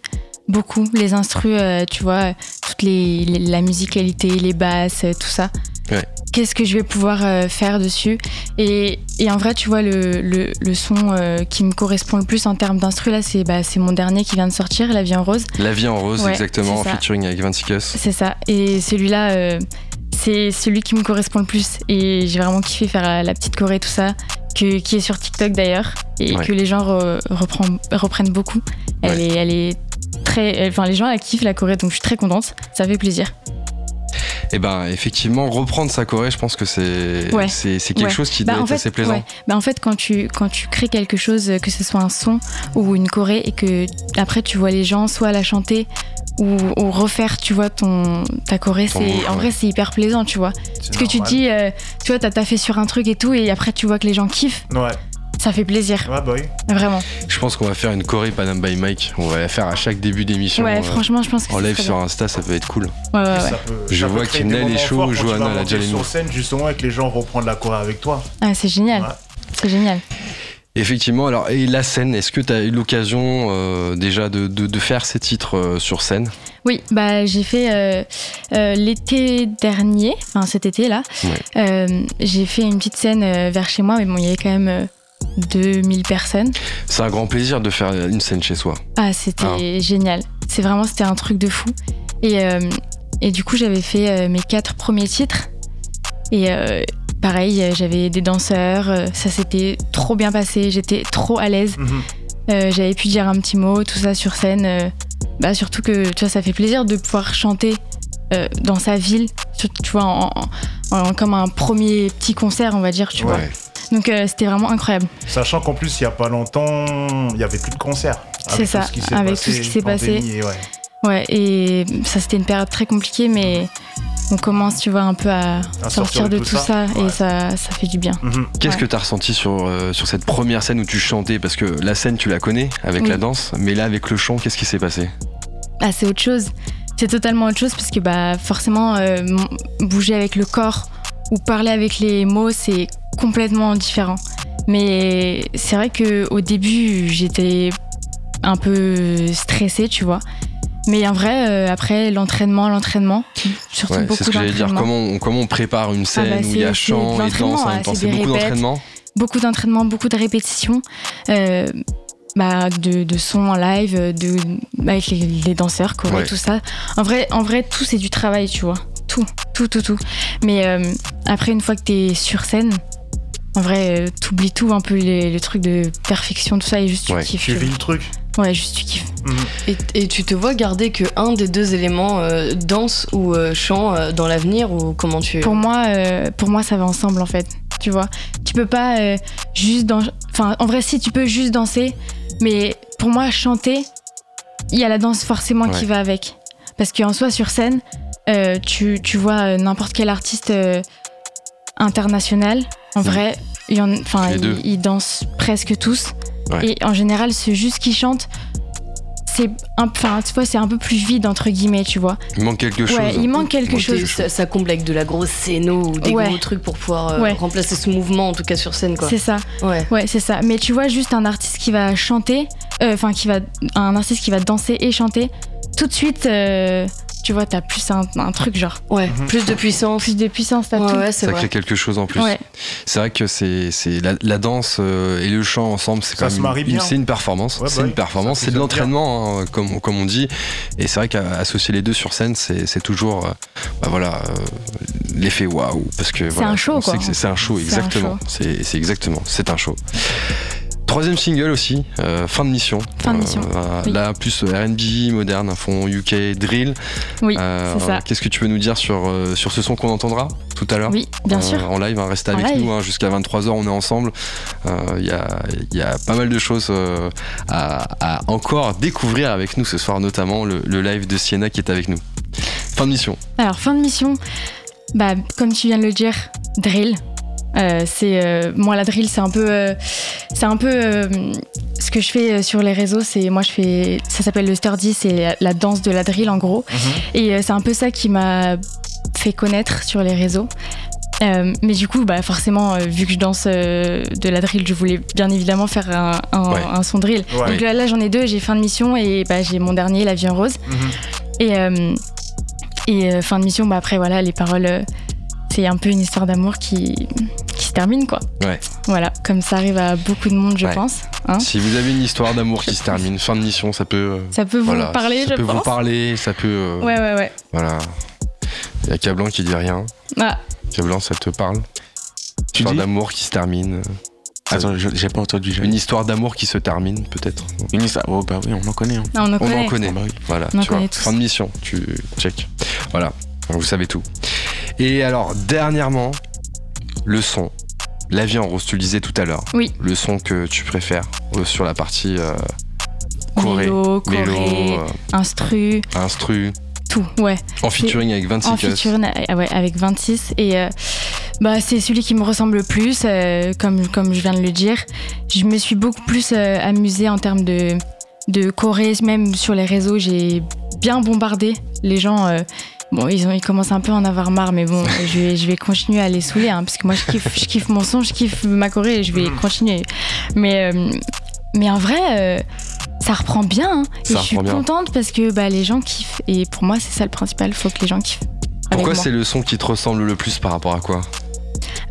Beaucoup, les instrus, tu vois, toute les, les- la musicalité, les basses, tout ça. Ouais. Qu'est-ce que je vais pouvoir euh, faire dessus et, et en vrai, tu vois, le, le, le son euh, qui me correspond le plus en termes d'instru, là, c'est bah, mon dernier qui vient de sortir, La vie en rose. La vie en rose, Ouais, exactement, en ça. featuring avec Vinci Cuss. C'est ça. Et celui-là, euh, c'est celui qui me correspond le plus. Et j'ai vraiment kiffé faire la, la petite choré, tout ça, que, qui est sur TikTok d'ailleurs, et Ouais. que les gens re- reprend- reprennent beaucoup. Elle, Ouais. est, elle est très. Enfin, les gens la kiffent la choré, donc je suis très contente. Ça fait plaisir. Et ben effectivement, reprendre sa choré, je pense que c'est Ouais. c'est c'est quelque Ouais. chose qui Bah, doit être fait, assez plaisant. ouais. Bah, en fait, quand tu, quand tu crées quelque chose, que ce soit un son ou une choré, et que après tu vois les gens soit la chanter ou, ou refaire, tu vois, ton, ta choré, Ton c'est, move, en ouais. vrai, c'est hyper plaisant, tu vois. Parce que tu te dis, euh, tu vois, t'as taffé sur un truc et tout, et après tu vois que les gens kiffent, Ouais, ça fait plaisir, ouais, bah oui. vraiment. Je pense qu'on va faire une choré Panam by Mike. On va la faire à chaque début d'émission. ouais, euh, franchement, je pense que En live sur. Insta, ça peut être cool. Ouais, ouais, ouais. Ça peut- Je ça vois qu'Inel des est chaud, tu Johanna, vas elle a déjà sur scène justement et que les gens vont prendre la choré avec toi. Ah, c'est génial. Ouais. C'est génial. Effectivement, alors, et la scène, est-ce que tu as eu l'occasion euh, déjà de, de- de faire ces titres euh, sur scène? Oui, bah j'ai fait euh, euh, l'été dernier, enfin cet été là, Ouais. euh, j'ai fait une petite scène euh, vers chez moi, mais bon, il y avait quand même euh, 2000 personnes. C'est un grand plaisir de faire une scène chez soi. Ah, c'était génial. C'est vraiment, c'était un truc de fou. Et, euh, et du coup, j'avais fait euh, mes quatre premiers titres. Et euh, pareil, j'avais des danseurs, ça s'était trop bien passé, j'étais trop à l'aise. Mhm. Euh, j'avais pu dire un petit mot, tout ça sur scène. euh, bah, surtout que tu vois, ça fait plaisir de pouvoir chanter euh, dans sa ville, tu vois, en, en- en- comme un premier petit concert, on va dire, tu vois. Donc euh, c'était vraiment incroyable. Sachant qu'en plus, il y a pas longtemps, il y avait plus de concerts. C'est Avec ça, tout ce qui s'est avec passé, tout ce qui s'est passé. et ouais. Ouais, et ça c'était une période très compliquée, mais on commence, tu vois, un peu à, À sortir de tout ça, ouais. et ça, ça fait du bien. Mhm. Qu'est-ce Ouais. que tu as ressenti sur, euh, sur cette première scène où tu chantais? Parce que la scène, tu la connais avec Oui. la danse, mais là, avec le chant, qu'est-ce qui s'est passé? Ah, c'est autre chose. C'est totalement autre chose parce que bah forcément euh, bouger avec le corps ou parler avec les mots, c'est complètement différent. Mais c'est vrai que au début, j'étais un peu stressée, tu vois. Mais en vrai, euh, après l'entraînement, l'entraînement, surtout Ouais, beaucoup C'est ce que j'allais dire. Comment on, comment on prépare une scène bah, où il y a chant et danse en l'entraînement, même temps? hein, C'est beaucoup d'entraînement? beaucoup d'entraînement, beaucoup de répétitions, euh, bah, de, de sons en live, de, avec les, les danseurs, Ouais. tout ça. En vrai, en vrai, tout c'est du travail, tu vois. Tout, tout, tout, tout. Mais euh, après, une fois que t'es sur scène, en vrai, euh, t'oublies tout, un peu les, le truc de perfection, tout ça, et juste tu Ouais. kiffes. Tu tu vis le truc. Ouais, juste tu kiffes. Mhm. Et, et tu te vois garder que un des deux éléments, euh, danse ou euh, chant, euh, dans l'avenir ou comment tu. Pour moi, euh, pour moi, ça va ensemble en fait. Tu vois, tu peux pas euh, juste dans. Enfin, en vrai, si tu peux juste danser, mais pour moi, chanter, il y a la danse forcément Ouais. qui va avec. Parce qu'en soi, sur scène, euh, tu, tu vois euh, n'importe quel artiste euh, international. En Mhm. vrai, il y en, ils, ils dansent presque tous. Ouais. Et en général, c'est juste qui chantent. C'est un, enfin, tu vois, c'est un peu plus vide entre guillemets, tu vois. Il manque quelque chose. Ouais, il manque quelque manque chose. ça, ça comble avec de la grosse scéno ou des Ouais. gros trucs pour pouvoir euh, Ouais. remplacer ce mouvement, en tout cas sur scène, quoi. C'est ça. Ouais. Ouais, c'est ça. Mais tu vois, juste un artiste qui va chanter, euh, enfin, qui va, un artiste qui va danser et chanter, tout de suite, euh, tu vois, t'as plus un, un truc genre. Ouais. Mhm. Plus de puissance. Plus de puissance, t'as Ouais, tout. ouais, c'est Ça vrai. crée quelque chose en plus. Ouais. C'est vrai que c'est c'est la, la danse euh, et le chant ensemble, c'est Ça quand se même marie une- bien. c'est une performance. Ouais, c'est bah une performance, c'est de l'entraînement, hein, comme comme on dit. Et c'est vrai qu'associer les deux sur scène, c'est c'est toujours, euh, bah voilà, euh, l'effet waouh, parce que voilà, un show, on quoi. c'est- c'est un show, C'est exactement. C'est c'est exactement, c'est un show. Troisième single aussi, euh, fin de mission. Fin de mission, Euh, oui. Là, plus R&B, moderne, un fond UK, drill. Oui, Euh, c'est ça. Qu'est-ce que tu peux nous dire sur, euh, sur ce son qu'on entendra tout à l'heure Oui, bien euh, sûr. En live, hein, restez En avec live. nous hein, jusqu'à 23h, on est ensemble. Il y, a, y a pas mal de choses euh, à, à encore découvrir avec nous ce soir, notamment le, le live de Sienna qui est avec nous. Fin de mission. Alors, fin de mission, bah, comme tu viens de le dire, drill. Euh, c'est euh, moi la drill c'est un peu euh, c'est un peu ce que je fais sur les réseaux c'est moi je fais ça s'appelle le sturdy c'est la, la danse de la drill en gros Mhm. et c'est un peu ça qui m'a fait connaître sur les réseaux mais du coup bah forcément vu que je danse de la drill je voulais bien évidemment faire un, un- Ouais. un son drill Ouais. donc là, là, j'en ai deux j'ai fin de mission et bah, j'ai mon dernier la vie en rose Mhm. et, et fin de mission, bah après voilà, les paroles, c'est un peu une histoire d'amour qui, qui se termine quoi. Ouais. Voilà, comme ça arrive à beaucoup de monde, je Ouais. pense. hein. Si vous avez une histoire d'amour qui se termine, fin de mission, ça peut. euh, Ça peut vous voilà, parler, ça je peut vous parler, ça peut. euh, Ouais, ouais, ouais. Voilà. Il y a Cablan qui dit rien. Ah, Cablan, ça te parle? Tu Histoire d'amour qui se termine. Attends, j'ai pas entendu. Une histoire d'amour qui se termine, peut-être. Une histoire. Oh, bah oui, on en connaît. hein. non, on en On connaît. en connaît. Bah oui. Voilà, On en tu vois. Fin de mission, tu check. Voilà, vous savez tout. Et alors, dernièrement, le son. La vie en rose, tu le disais tout à l'heure. Oui. Le son que tu préfères euh, sur la partie euh, Choré, mélo, choré, mélo, euh, instru, instru, tout, ouais. en featuring avec 26 en featuring ouais, avec 26 et euh, bah c'est celui qui me ressemble le plus euh, comme comme je viens de le dire je me suis beaucoup plus euh, amusée en termes de de choré même sur les réseaux j'ai bien bombardé les gens euh, Bon, ils, ont, ils commencent un peu à en avoir marre, mais bon, je vais, je vais continuer à les saouler, hein, parce que moi, je kiffe, je kiffe mon son, je kiffe ma choré, et je vais continuer. Mais, euh, mais en vrai, euh, ça reprend bien, hein, et je suis bien. contente parce que bah, les gens kiffent, et pour moi, c'est ça le principal, faut que les gens kiffent. Pourquoi c'est le son qui te ressemble le plus par rapport à quoi?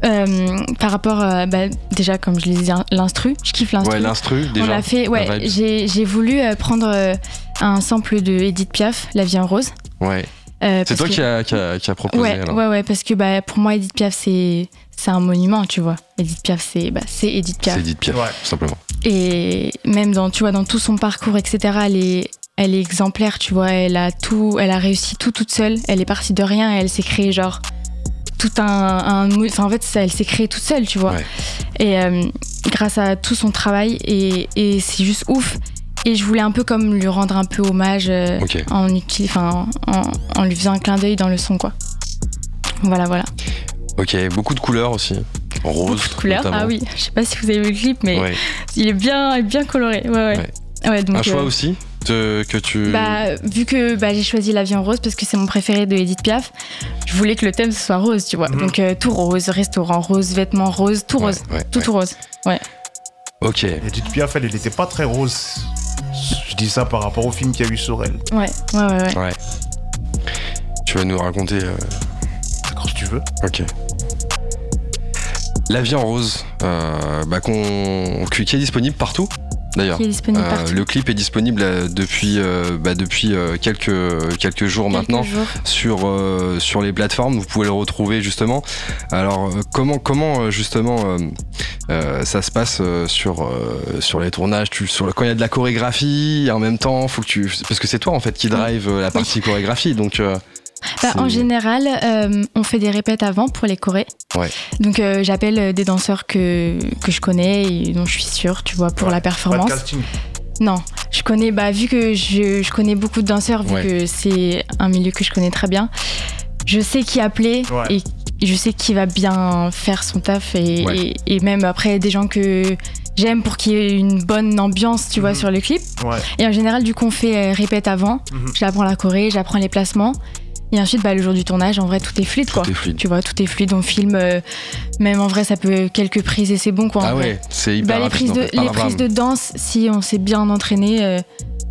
Euh, par rapport, bah, déjà comme je l'ai dit, l'instru, je kiffe l'instru. Ouais, l'instru déjà. On l'a fait, ouais. J'ai j'ai voulu prendre un sample de Edith Piaf, La vie en rose. Ouais. Euh, C'est toi que- qui as qui a, qui a proposé Ouais, alors. ouais, ouais, parce que bah, pour moi, Edith Piaf, c'est c'est un monument, tu vois. Edith Piaf, c'est bah, c'est Edith Piaf. C'est Edith Piaf, Ouais. tout simplement. Et même dans, tu vois, dans tout son parcours, etc., elle est, elle est exemplaire, tu vois. Elle a tout, elle a réussi tout toute seule. Elle est partie de rien et elle s'est créée, genre, tout un. un mou- enfin, en fait, ça, elle s'est créée toute seule, tu vois. Ouais. Et euh, grâce à tout son travail, et, et c'est juste ouf. Et je voulais un peu comme lui rendre un peu hommage euh, en, en, en lui faisant un clin d'œil dans le son, quoi. Voilà, voilà. Ok, beaucoup de couleurs aussi. Rose. Beaucoup de couleurs. notamment. Ah oui, je sais pas si vous avez vu le clip, mais Ouais. il est bien, bien coloré. Ouais, ouais. Ouais. Ouais, donc, Un choix euh, aussi te- que tu. Bah, vu que bah, j'ai choisi La vie en rose parce que c'est mon préféré de Edith Piaf, je voulais que le thème ce soit rose, tu vois. Mhm. Donc euh, tout rose, restaurant rose, vêtements roses, tout Ouais, rose. ouais, Tout, ouais. tout rose. Ok. Edith Piaf, elle, elle était pas très rose. Je dis ça par rapport au film qu'il y a eu sur elle. Ouais, ouais, ouais. ouais. Ouais. Tu vas nous raconter. euh, Quand tu veux. Ok. La vie en rose, euh, bah, qu'on- qui qui est disponible partout d'ailleurs. Euh, le clip est disponible euh, depuis, euh, bah, depuis euh, quelques, quelques jours Quelques maintenant jours. sur, euh, sur les plateformes. Vous pouvez le retrouver justement. Alors, comment, comment justement euh, euh, ça se passe sur, euh, sur les tournages? Tu, sur, Quand il y a de la chorégraphie, en même temps, faut que tu. Parce que c'est toi en fait qui drive la partie chorégraphie. Donc, euh, Bah, en général, euh, on fait des répètes avant pour les chorés. Ouais. Donc euh, j'appelle euh, des danseurs que, que je connais et dont je suis sûre, tu vois, pour Ouais, la Pas de performance. casting. Non, je connais, bah, vu que je, je connais beaucoup de danseurs, vu Ouais. que c'est un milieu que je connais très bien, je sais qui appeler et je sais qui va bien faire son taf et, et, et même après des gens que j'aime pour qu'il y ait une bonne ambiance, tu vois, Mhm. sur le clip. Et en général, du coup, on fait répète avant, Mhm. j'apprends la choré, j'apprends les placements. Et ensuite, bah, le jour du tournage, en vrai, tout est fluide, quoi. tout est fluide. Tu vois, tout est fluide, on filme, euh, même en vrai, ça peut quelques prises et c'est bon, quoi. en Ah vrai. ouais, c'est hyper Bah, les rapide, prises, en de, les prises de danse, si on s'est bien entraîné, euh,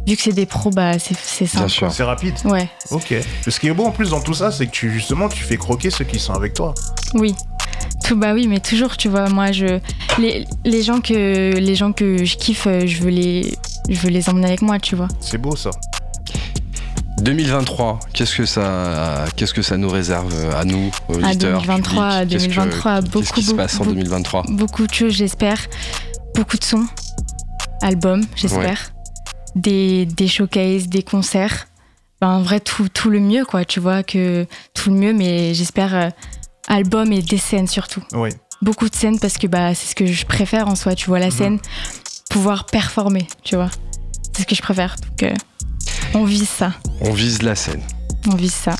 vu que c'est des pros, bah, c'est c'est simple. C'est rapide. Ouais, Ok. Ce qui est beau en plus dans tout ça, c'est que tu, justement, tu fais croquer ceux qui sont avec toi. oui. Tout, bah oui, mais toujours, tu vois, moi, je, les, les, gens que, les gens que je kiffe, euh, je veux les, je veux les emmener avec moi, tu vois. C'est beau ça. 2023, qu'est-ce que ça, qu'est-ce que ça nous réserve euh, à nous, À auditeurs 2023, public? Qu'est-ce que- 2023, beaucoup, Qu'est-ce qui se beaucoup, passe en beaucoup. 2023 Beaucoup de choses, j'espère. Beaucoup de sons, albums, j'espère. Des, des showcases, des concerts. Ben, en vrai, tout, tout le mieux, quoi. Tu vois, que tout le mieux, mais j'espère euh, album et des scènes surtout. Oui. Beaucoup de scènes parce que bah, c'est ce que je préfère en soi, tu vois, la Mhm. scène, pouvoir performer, tu vois. C'est ce que je préfère. Donc, euh, on vise ça. On vise la scène. On vise ça.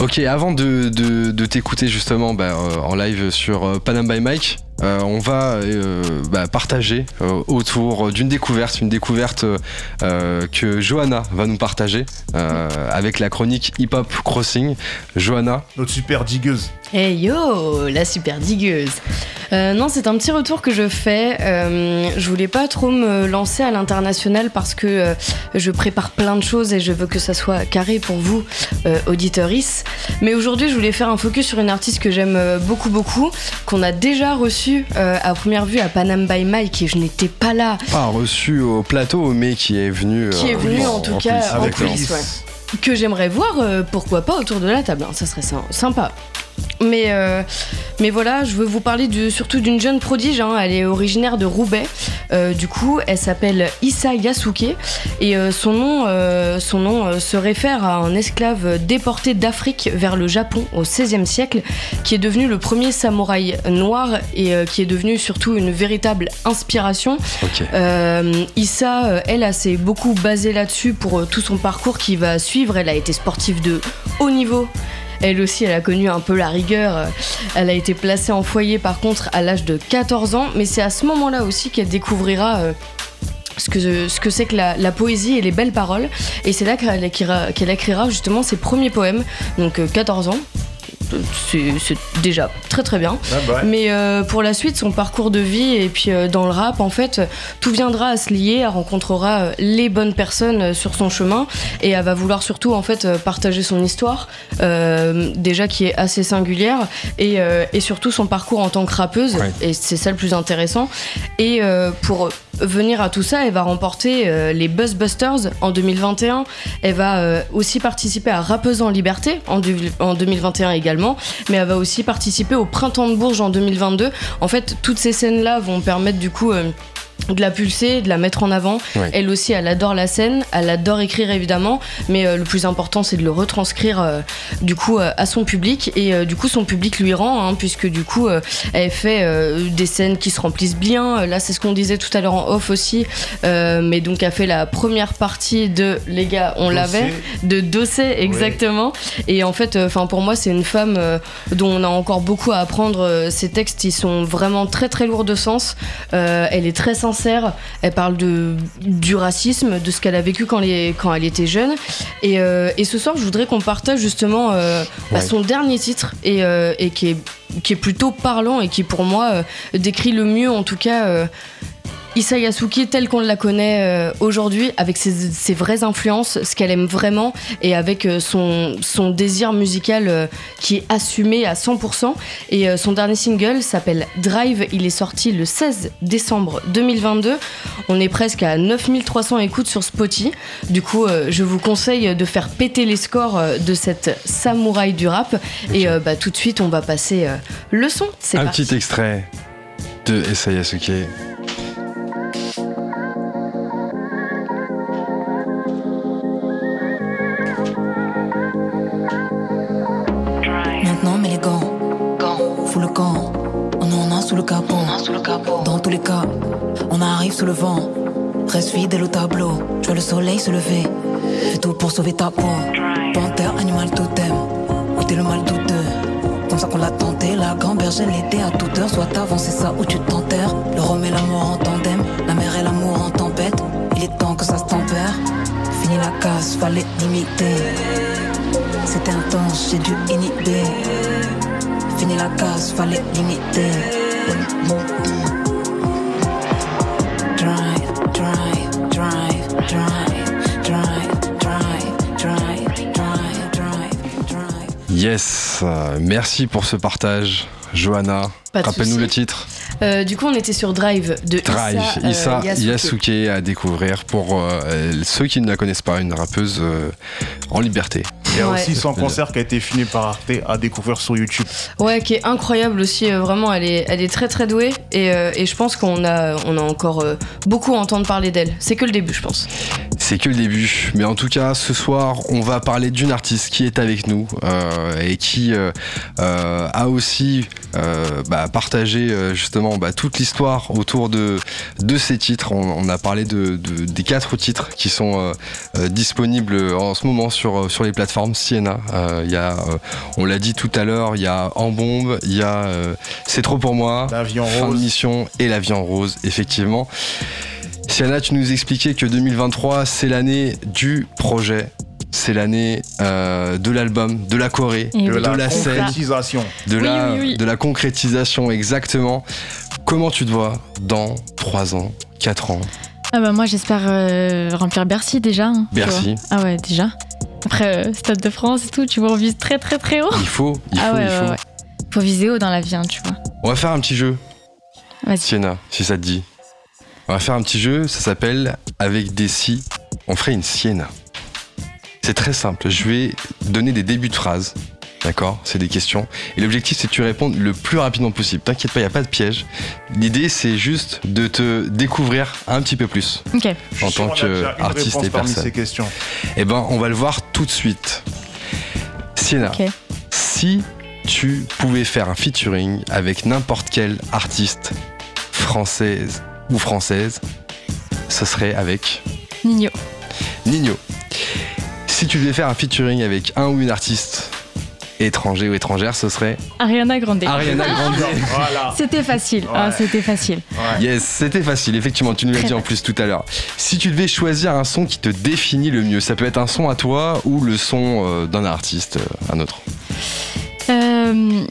Ok, avant de, de- de t'écouter justement bah, euh, en live sur euh, Panam by Mike, euh, on va euh, bah, partager euh, autour d'une découverte, une découverte que Johanna va nous partager euh, avec la chronique Hip Hop Crossing. Johanna, Notre super digueuse. Hey yo, la super digueuse. Euh, non, c'est un petit retour que je fais. Euh, je voulais pas trop me lancer à l'international parce que euh, je prépare plein de choses et je veux que ça soit carré pour vous, euh, auditeuris. Mais aujourd'hui, je voulais faire un focus sur une artiste que j'aime beaucoup, beaucoup, qu'on a déjà reçue euh, à première vue à Panam by Mike et je n'étais pas là. pas reçu au plateau, mais qui est venu. Qui est euh, venu, en tout cas, en coulisses. ouais. Que j'aimerais voir, euh, pourquoi pas, autour de la table. hein, ça serait sy- sympa. Mais, euh, mais voilà, je veux vous parler surtout d'une jeune prodige. hein, elle est originaire de Roubaix. Euh, du coup, elle s'appelle Issa Yasuke. Et euh, son nom, son nom se réfère à un esclave déporté d'Afrique vers le Japon au XVIe siècle, qui est devenu le premier samouraï noir et qui est devenu surtout une véritable inspiration. Ok. Euh, Issa, elle, elle s'est beaucoup basée là-dessus pour tout son parcours qui va suivre. Elle a été sportive de haut niveau. Elle aussi, elle a connu un peu la rigueur. Euh, Elle a été placée en foyer par contre à l'âge de 14 ans, mais c'est à ce moment-là aussi qu'elle découvrira euh, ce que ce que c'est que la, poésie et les belles paroles. Et c'est là qu'elle écrira, écrira justement ses premiers poèmes, donc euh, 14 ans. C'est déjà très très bien. Ah bah ouais. Mais euh, pour la suite, son parcours de vie et puis euh, dans le rap, en fait, tout viendra à se lier. Elle rencontrera euh, les bonnes personnes sur son chemin et elle va vouloir surtout en fait partager son histoire, euh, déjà qui est assez singulière et, et surtout son parcours en tant que rappeuse. Ouais. Et c'est ça le plus intéressant. Et pour venir à tout ça, elle va remporter euh, les Buzzbusters en 2021. Elle va euh, aussi participer à Rappeuse en Liberté en, du- en 2021 également, mais elle va aussi participer au Printemps de Bourges en 2022. En fait, toutes ces scènes-là vont permettre du coup de la pulser, de la mettre en avant. Ouais. Elle aussi, elle adore la scène, elle adore écrire évidemment, mais euh, le plus important, c'est de le retranscrire euh, du coup euh, à son public et du coup son public lui rend, hein, puisque du coup elle fait des scènes qui se remplissent bien. Là, c'est ce qu'on disait tout à l'heure en off aussi, mais donc elle fait la première partie de les gars, on l'avait de Dossé exactement. Et en fait, enfin pour moi, c'est une femme dont on a encore beaucoup à apprendre. Ses textes, ils sont vraiment très très lourds de sens. Elle est très sincère. Elle parle de du racisme, de ce qu'elle a vécu quand, les, quand elle était jeune. Et, euh, et ce soir, je voudrais qu'on partage justement euh, bah, Ouais. son dernier titre et, euh, et qui est qui est plutôt parlant et qui pour moi décrit le mieux en tout cas Issa Yasuki telle qu'on la connaît euh, aujourd'hui, avec ses, ses vraies influences, ce qu'elle aime vraiment, et avec euh, son, son désir musical euh, qui est assumé à 100%. Et son dernier single s'appelle Drive, il est sorti le 16 décembre 2022. On est presque à 9300 écoutes sur Spotify. Du coup, je vous conseille de faire péter les scores de cette samouraï du rap. Et bah, tout de suite, on va passer le son. C'est Un parti. petit extrait de Essa Yasuke. Le vent. Reste fidèle au tableau. Je vois le soleil se lever. Fais tout pour sauver ta peau. Panthère, animal totem. Ôter le mal douteux? Comme ça qu'on l'a tenté. La gamberge, elle était à toute heure. Soit avancé ça ou tu t'enterres. Le rhum et l'amour en tandem. La mer et l'amour en tempête. Il est temps que ça se tempère. Fini la casse, fallait limiter. C'était intense, j'ai dû inhiber. Fini la case, fallait limiter. Yes, euh, merci pour ce partage, Johanna. Rappelle-nous le titre. Euh, du coup, on était sur Drive de Drive, Issa, Issa euh, Yasuke. Yasuke à découvrir pour euh, ceux qui ne la connaissent pas, une rappeuse euh, en liberté. Il y a Ouais. aussi son concert qui a été filmé par Arte à découvrir sur YouTube. Ouais, qui est incroyable aussi. euh, vraiment, elle est, elle est très très douée. Et, euh, et je pense qu'on a, on a encore euh, beaucoup à entendre parler d'elle. C'est que le début, je pense. C'est que le début, mais en tout cas, ce soir, on va parler d'une artiste qui est avec nous euh, et qui euh, euh, a aussi euh, bah, partagé justement bah, toute l'histoire autour de, de ces titres. On, on a parlé de, de- des quatre titres qui sont disponibles en ce moment sur, sur les plateformes Siena. Euh, Il y a, euh, on l'a dit tout à l'heure, il y a En Bombe, il y a euh, C'est trop pour moi, La vie en Fin de rose. mission et La vie en rose, effectivement. Sienna, tu nous expliquais que 2023, c'est l'année du projet. C'est l'année euh, de l'album, de la Corée, De oui. de la scène, concrétisation. de, Oui, la, oui, oui. de la concrétisation, exactement. Comment tu te vois dans 3 ans, 4 ans? Ah bah moi j'espère euh, remplir Bercy déjà. hein, Bercy. Ah ouais déjà. Après euh, Stade de France et tout, tu vois on vise très très très haut. Il faut, il faut, ah ouais, il faut. ouais, ouais. Faut viser haut dans la vie, hein, tu vois. On va faire un petit jeu, Vas-y. Sienna, si ça te dit. On va faire un petit jeu, ça s'appelle Avec des si, on ferait une Sienna. C'est très simple. Je vais donner des débuts de phrases. D'accord C'est des questions. Et l'objectif, c'est que tu répondes le plus rapidement possible. T'inquiète pas, il n'y a pas de piège. L'idée, c'est juste de te découvrir un petit peu plus Ok. En tant qu'artiste et parmi personne. ces questions. Eh ben, on va le voir tout de suite. Siena, Ok. si tu pouvais faire un featuring avec n'importe quel artiste française ou française, ce serait avec Nino. Nino. Si tu devais faire un featuring avec un ou une artiste étranger ou étrangère, ce serait Ariana Grande. Ariana Grande. Voilà. C'était facile. Ah, Ouais. c'était facile. Ouais. Yes, c'était facile, effectivement, tu nous l'as dit en plus tout à l'heure. Si tu devais choisir un son qui te définit le mieux, ça peut être un son à toi ou le son euh, d'un artiste, euh, un autre? Euh,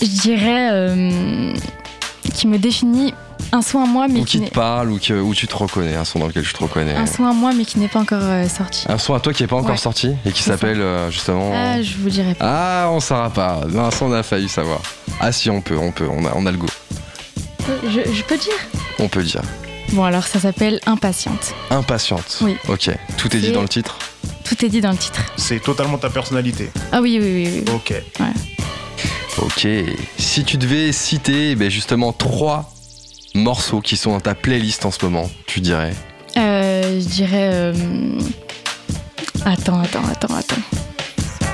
je dirais euh, qui me définit un son à moi, mais ou qui te parle ou que, où tu te reconnais, un son dans lequel tu te reconnais. un son à moi, mais qui n'est pas encore euh, sorti. Un son à toi qui n'est pas encore Ouais. sorti et qui s'appelle euh, justement. Ah, je vous dirais pas. Ah, on saura pas. Non, ça on a failli savoir. Ah si, on peut, on peut, on a, on a le go. Je, je peux dire On peut dire. Bon, alors ça s'appelle Impatiente. Impatiente. Oui. Ok. Tout est dit dans le titre. Tout est dit dans le titre. C'est totalement ta personnalité. Ah oui, oui, oui. oui. Ok. Ok. Si tu devais citer ben, justement trois morceaux qui sont dans ta playlist en ce moment, tu dirais. Euh, je dirais. euh, Attends, attends, attends, attends.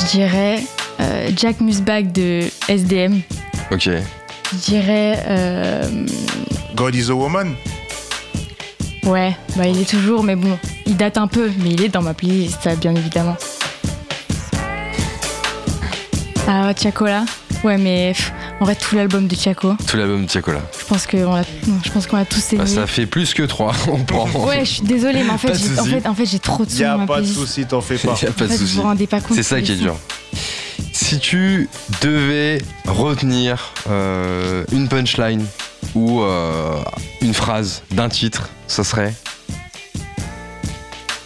Je dirais euh, Jack Musbach de SDM. Ok. Je dirais. euh, God is a woman. Ouais, bah il est toujours, mais bon, il date un peu, mais il est dans ma playlist, ça, bien évidemment. Ah, Chacola Ouais, mais pff, en vrai, tout l'album de Chaco, Tout l'album de Tiakola. je pense qu'on l'a, je pense qu'on l'a tous Bah, aimé. ça fait plus que trois. On prend. Ouais, je suis désolée, mais en fait, j'ai, en fait, en fait, j'ai trop de Y sons a ma pas de souci, t'en fais pas. Il a pas En de fait, souci. C'est ça qui est dur. Si tu devais retenir euh, une punchline ou euh, une phrase d'un titre, ce serait?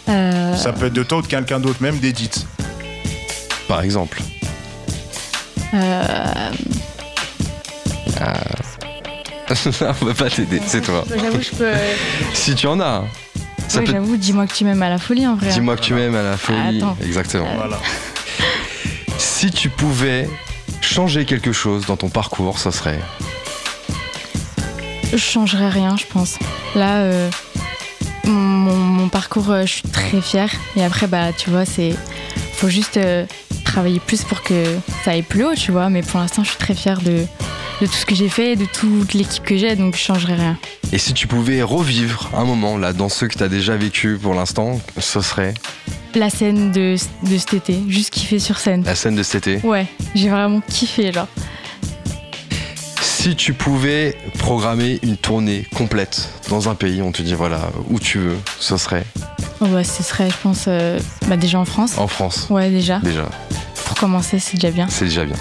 Euh, Ça peut être de toi ou de quelqu'un d'autre, même d'Edith. par exemple. euh, On va pas t'aider, c'est toi. J'avoue, je peux. Si tu en as, ça Ouais, peut. j'avoue, dis-moi que tu m'aimes à la folie en vrai. Dis-moi que tu m'aimes à la folie. Attends. Exactement. Voilà. Si tu pouvais changer quelque chose dans ton parcours, ça serait. Je changerais rien, je pense. Là, euh, mon, mon parcours, euh, je suis très fière. Et après, bah, tu vois, c'est. Faut juste euh, travailler plus pour que ça aille plus haut, tu vois. Mais pour l'instant, je suis très fière de, de tout ce que j'ai fait, de toute l'équipe que j'ai, donc je changerais rien. Et si tu pouvais revivre un moment là dans ceux que tu as déjà vécu pour l'instant, ce serait La scène de, de cet été, juste kiffer sur scène. la scène de cet été. Ouais, j'ai vraiment kiffé, genre. Si tu pouvais programmer une tournée complète dans un pays, on te dit voilà, où tu veux, ce serait Oh, bah, ce serait, je pense, euh, bah, déjà en France. en France. Ouais, déjà. Déjà, Pour commencer, c'est déjà bien. c'est déjà bien.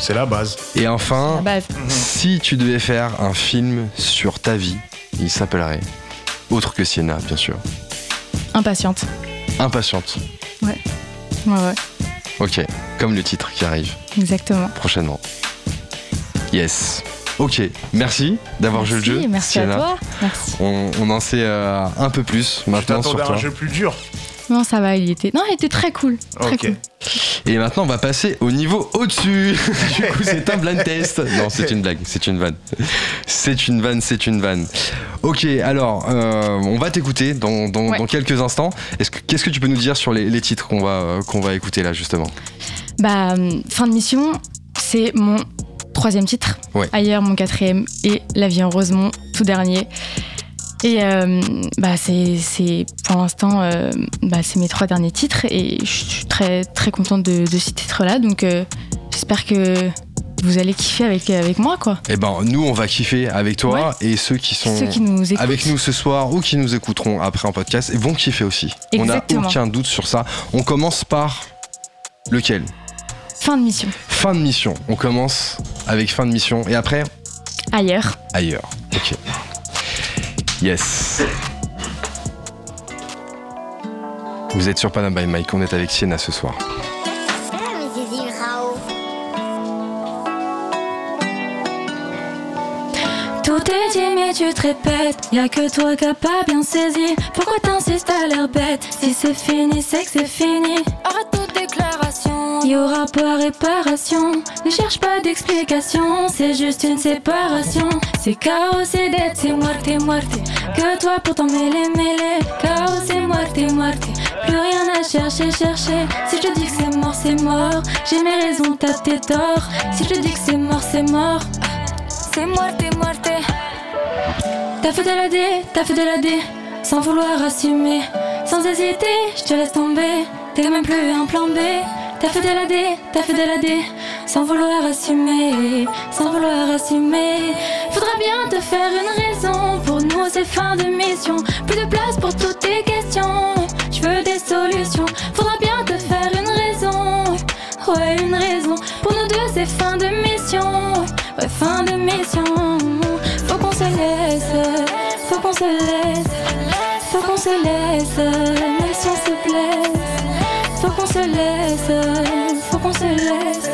C'est la base. Et enfin, base. si tu devais faire un film sur ta vie, il s'appellerait autre que Sienna, bien sûr. Impatiente. Impatiente. Ouais, ouais, Ok, comme le titre qui arrive exactement. prochainement. Yes. Ok, merci d'avoir joué le jeu. Merci Sienna. à toi. Merci. On, on en sait euh, un peu plus maintenant sur toi. un jeu plus dur. Non, ça va, il était. Non, il était très cool. Très Ok. cool. Et maintenant, on va passer au niveau au-dessus. du coup, c'est un blind test. Non, c'est une blague, c'est une vanne. C'est une vanne, c'est une vanne. Ok, alors, euh, on va t'écouter dans, dans- Ouais. dans quelques instants. Est-ce que- Qu'est-ce que tu peux nous dire sur les, les titres qu'on va, euh, qu'on va écouter là, justement? Bah, hum, fin de mission, c'est mon troisième titre. Ouais. Ailleurs, mon quatrième. Et La vie en rose, mon tout dernier. Et euh, bah, c'est, pour l'instant, euh, bah, c'est mes trois derniers titres. Et je suis très, très contente de, de ces titres-là. Donc, euh, j'espère que vous allez kiffer avec, avec moi, quoi. Eh ben, nous, on va kiffer avec toi et ceux qui sont. Ceux qui nous écoutent. Avec nous ce soir ou qui nous écouteront après en podcast vont kiffer aussi. Exactement. On n'a aucun doute sur ça. On commence par lequel? Fin de mission. Fin de mission. On commence avec fin de mission et après? Ailleurs. ailleurs. Ok. Yes. Vous êtes sur Panama by Mike, on est avec Sienna ce soir. Tout est dit mais tu te répètes Y'a que toi qui a pas bien saisi Pourquoi t'insistes à l'air bête? Si c'est fini c'est que c'est fini Arrête toute déclaration. Y aura pas réparation. Ne cherche pas d'explication C'est juste une séparation. C'est chaos c'est dette C'est muerte muerte Que toi pour t'en mêler mêler. Chaos c'est muerte muerte Plus rien à chercher chercher. Si je te dis que c'est mort c'est mort. J'ai mes raisons t'as tes torts. Si je te dis que c'est mort c'est mort. C'est muerte, muerte. T'as fait de la D, t'as fait de la D, sans vouloir assumer, sans hésiter, je te laisse tomber. T'es même plus un plan B. T'as fait de la D, t'as fait de la D, sans vouloir assumer, sans vouloir assumer. Faudra bien te faire une raison. Pour nous c'est fin de mission, plus de place pour toutes tes questions. Je veux des solutions. Faudra bien te faire une raison. Ouais, une raison. Pour nous deux c'est fin de mission. Ouais, fin de mission. Faut qu'on se laisse, faut qu'on se laisse, faut qu'on se laisse, même si on se blesse. Faut qu'on se laisse, faut qu'on se laisse,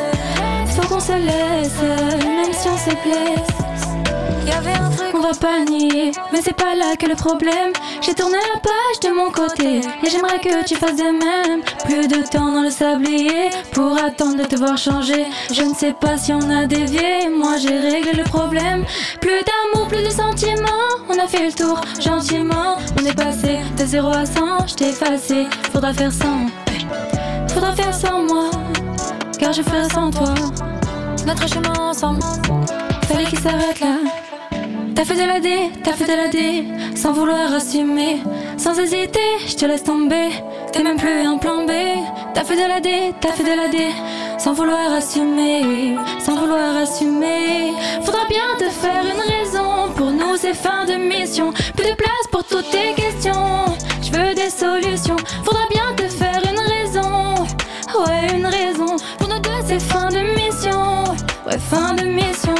faut qu'on se laisse, même si on se blesse. Y'avait un truc. On va pas nier, mais c'est pas là que le problème. J'ai tourné la page de mon côté et j'aimerais que tu fasses de même. Plus de temps dans le sablier pour attendre de te voir changer. Je ne sais pas si on a dévié, moi j'ai réglé le problème. Plus d'amour, plus de sentiments, on a fait le tour gentiment. On est passé de 0 à 100, je t'ai effacé. Faudra faire sans, faudra faire sans moi, car je ferai sans toi. Notre chemin ensemble. Fallait qu'il s'arrête là. T'as fait de la D, t'as fait de la D, sans vouloir assumer, sans hésiter, je te laisse tomber. T'es même plus un plan B. T'as fait de la D, t'as fait de la D, sans vouloir assumer, sans vouloir assumer. Faudra bien te faire une raison. Pour nous c'est fin de mission, plus de place pour toutes tes questions. Je veux des solutions. Faudra bien c'est fin de mission. Ouais, fin de mission.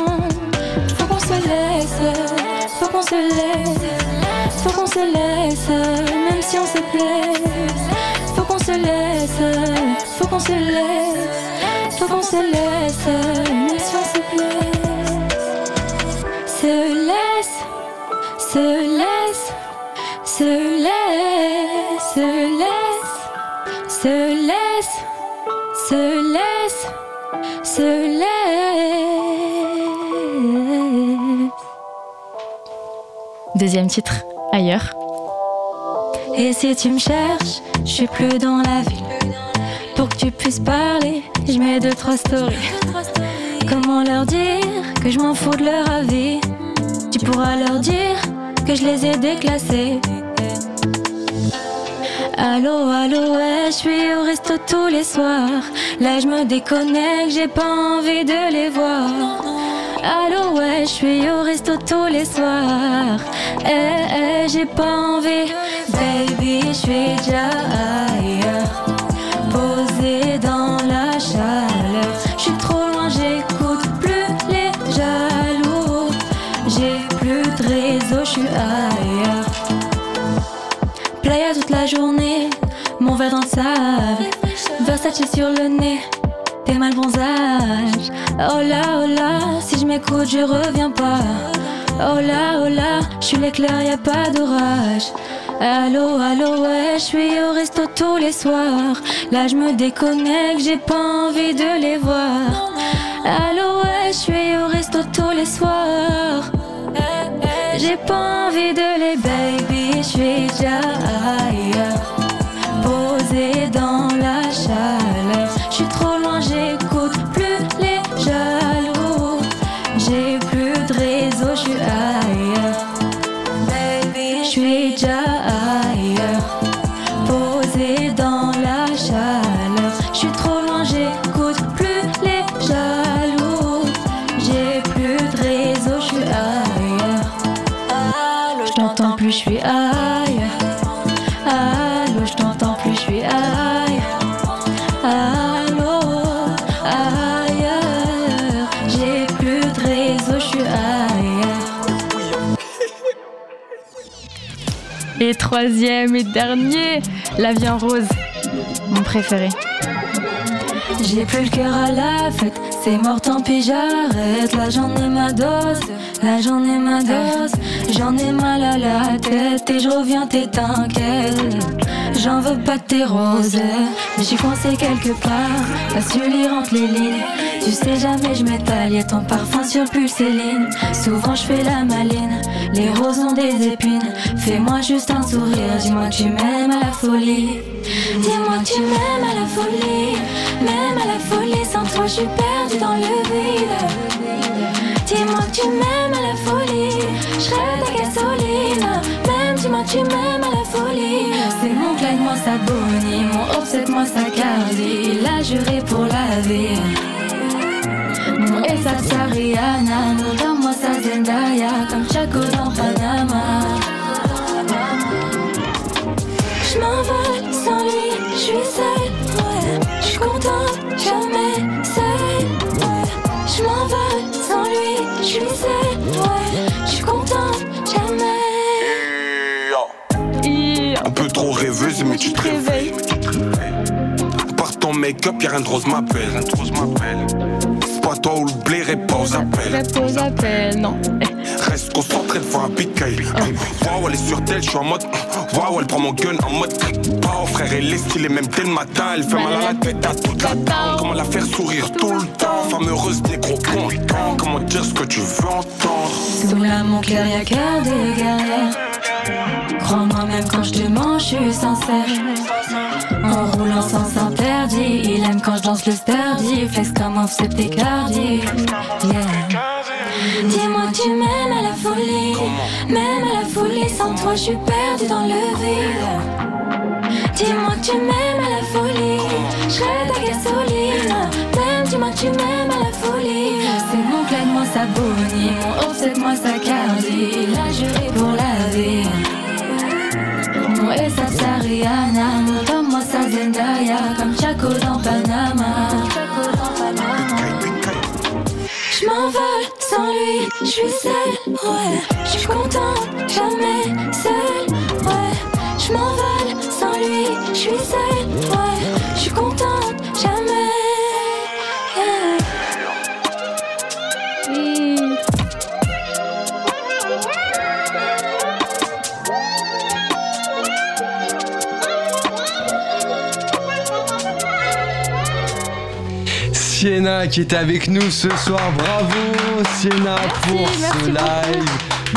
Faut qu'on se laisse, faut qu'on se laisse, faut qu'on se laisse, même si on se blesse. Faut qu'on se laisse, faut qu'on se laisse, faut qu'on se laisse, même si on se blesse. Se laisse, se laisse, se laisse, se laisse, se laisse, se laisse, se laisse. Deuxième titre, ailleurs. Et si tu me cherches, je suis plus dans la ville. Pour que tu puisses parler, je mets deux trois stories. Comment leur dire que je m'en fous de leur avis? Tu pourras leur dire que je les ai déclassés. Allô, allô, ouais, je suis au resto tous les soirs. Là, je me déconnecte, j'ai pas envie de les voir. Allô, ouais, je suis au resto tous les soirs. Eh, eh, j'ai pas envie. Baby, je suis déjà ailleurs. Posée dans la chaleur. Je suis trop loin, j'écoute plus les jaloux. J'ai plus de réseau, je suis ailleurs. Toute la journée, mon verre dans le sable. Versace sur le nez, tes mal bronzage. Oh là, oh là, si je m'écoute, je reviens pas. Oh là, oh là, je suis l'éclair, y a pas d'orage. Allô, allô, ouais, je suis au resto tous les soirs. Là, je me déconnecte, j'ai pas envie de les voir. Allô, ouais, je suis au resto tous les soirs. J'ai pas envie de les baby, suis déjà ailleurs. Posée dans la chaleur, je suis trop loin, j'écoute plus les Et troisième et dernier, La vie rose, mon préféré. J'ai plus le cœur à la fête, c'est mort, tant pis, j'arrête. Là j'en ai ma dose, là j'en ai ma dose. J'en ai mal à la tête et je reviens, t'es t'inquiète. J'en veux pas de tes roses, mais je suis coincée quelque part. Pas su lire entre les lignes. Tu sais jamais, je m'étale, y'a ton parfum sur Céline. Souvent je fais la maline, les roses ont des épines. Fais-moi juste un sourire, dis-moi que tu m'aimes à la folie. Dis-moi que tu m'aimes à la folie, même à la folie. Sans toi, je suis perdue dans le vide. Dis-moi que tu m'aimes à la folie, je serai ta gasoline. Même dis-moi tu m'aimes à la folie. C'est mon clan, moi sa bonnie, mon offset, moi sa cardie. La jurée pour la vie. Mon Esa, sa Rihanna, moi sa Zendaya, comme Chaco dans Panama. Je m'envole sans lui, je suis seule, ouais. Je suis contente, jamais seule, ouais. Je m'envole sans lui, je suis seule, ouais. Je suis contente, jamais. Un peu trop rêveuse, mais tu te réveilles. Par ton make-up, y'a rien de rose m'appelle. Pas toi ou le blé, répond aux appels. Réponse appel, non. Reste concentré devant un picaille. Waouh, elle est sur tel, je suis en mode. Waouh, elle prend mon gun en mode. Wow, frère, elle est stylée même dès le matin. Elle fait mal à la tête à toute la town. Comment la faire sourire tout le temps. Femme heureuse, négro content. Comment dire ce que tu veux entendre. Sous la mon cœur, y'a cœur de guerrière. Crois-moi, même quand je te mens, je suis sincère. En roulant sans interdit, il aime quand je danse le sturdy. Flex comme off, c'est tes cardi. Dis-moi tu m'aimes à la folie. Même à la folie, sans toi, je suis perdue dans le vide. Dis-moi que tu m'aimes à la folie. Je ta gasoline. Même dis-moi tu m'aimes à la folie. C'est mon clan, moi sa bonnie. Mon offset, moi sa cardie. La jurée pour la vie. Mon Esa, sa Rihanna. Comme Chaco dans Panama. Je m'envole sans lui, je suis seule, ouais. Je suis contente, jamais seule, ouais. Je m'envole sans lui, je suis seule, ouais. Sienna qui était avec nous ce soir. Bravo Sienna pour merci ce live.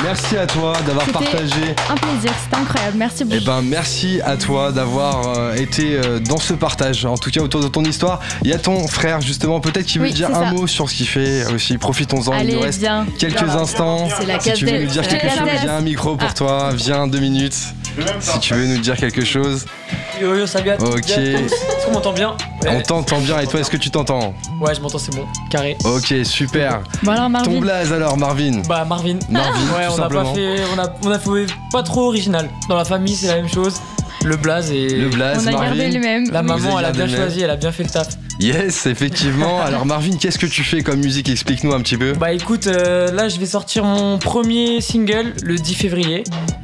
Merci à toi d'avoir partagé. Un plaisir, c'était incroyable. Merci beaucoup. Eh ben merci à toi d'avoir euh, été euh, dans ce partage, en tout cas autour de ton histoire. Il y a ton frère justement, peut-être qu'il veut Oui, dire un ça. mot sur ce qu'il fait aussi. Profitons-en, il nous reste quelques instants. C'est la Si tu veux nous dire quelque chose, j'ai un micro pour toi. Viens deux minutes. Si tu veux nous dire quelque chose. Yo yo, salut à tous. Ok. Est-ce qu'on m'entend bien On t'entend bien et toi est-ce que tu t'entends Ouais, je m'entends, c'est bon. Carré. Ok super. Bon alors Ton Marvin. blaze alors Marvin. Bah, Marvin. Marvin, Ouais, tout on a pas simplement. fait. On a, on a fait pas trop original. Dans la famille, c'est la même chose. Le blaze et. Le blaze, On a gardé le même. La maman, elle a bien choisi, elle a bien fait le taf. Yes, effectivement. Alors Marvin, qu'est-ce que tu fais comme musique? Explique-nous un petit peu. Bah écoute, euh, là je vais sortir mon premier single le 10 février,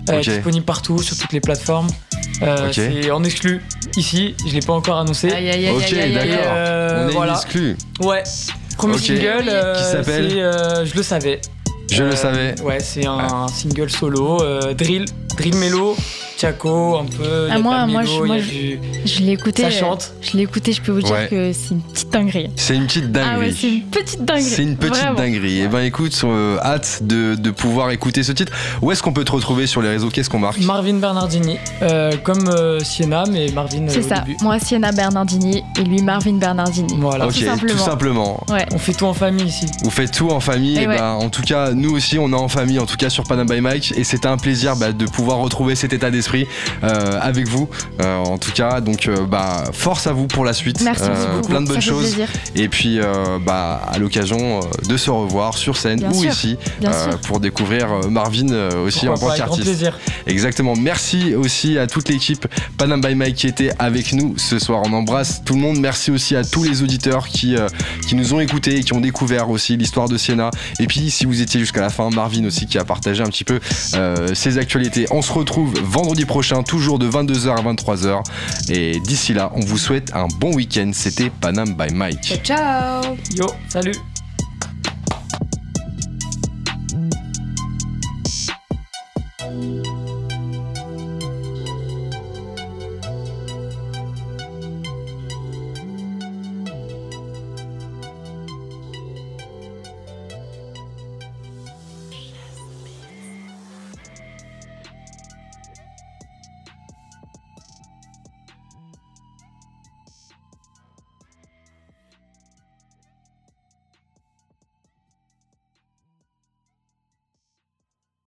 euh, Ok. disponible partout sur toutes les plateformes. Euh, Ok. C'est en exclu ici, je l'ai pas encore annoncé. Aïe aïe aïe Ok, aïe aïe. d'accord. Euh, On est voilà. exclu. Ouais. Premier single. euh, Qui s'appelle c'est, euh, Je le savais. Je le savais. Ouais, c'est un single solo, euh, drill, drill mélo, Chaco, un peu. il y a Ah, moi- moi, je- moi, du- l'ai écouté. Ça chante. Je l'ai écouté, je peux vous dire Ouais. que c'est une petite dinguerie. C'est une petite dinguerie. Ah ouais, c'est une petite dinguerie. C'est une petite Vraiment. dinguerie. Et ben écoute, euh, hâte de, de pouvoir écouter ce titre. Où est-ce qu'on peut te retrouver sur les réseaux? Qu'est-ce qu'on marque? Marvin Bernardini, euh, comme euh, Sienna, mais Marvin euh, C'est ça. début. Moi, Sienna Bernardini et lui, Marvin Bernardini. Voilà. Ok, tout simplement. tout simplement. Ouais. On fait tout en famille ici. Vous faites tout en famille. Et Et, ouais. ben, en tout cas, nous aussi, on est en famille, en tout cas sur Panam by Mike. Et c'était un plaisir bah, de pouvoir retrouver cet état d'esprit euh, avec vous. Euh, en tout cas, donc euh, bah, force à vous pour la suite. Merci Euh, beaucoup. Plein de bonnes choses. Et puis, euh, bah, à l'occasion de se revoir sur scène Bien ou sûr, ici euh, pour découvrir Marvin aussi Pourquoi en tant qu'artiste. Exactement. Merci aussi à toute l'équipe Panam by Mike qui était avec nous ce soir. On embrasse tout le monde. Merci aussi à tous les auditeurs qui, euh, qui nous ont écoutés et qui ont découvert aussi l'histoire de Sienna. Et puis, si vous étiez jusqu'à la fin, Marvin aussi qui a partagé un petit peu euh, ses actualités. On se retrouve vendredi vendredi prochain, toujours de 22h à 23h. Et d'ici là, on vous souhaite un bon week-end. C'était Panam by Mike. Ciao, ciao Yo, salut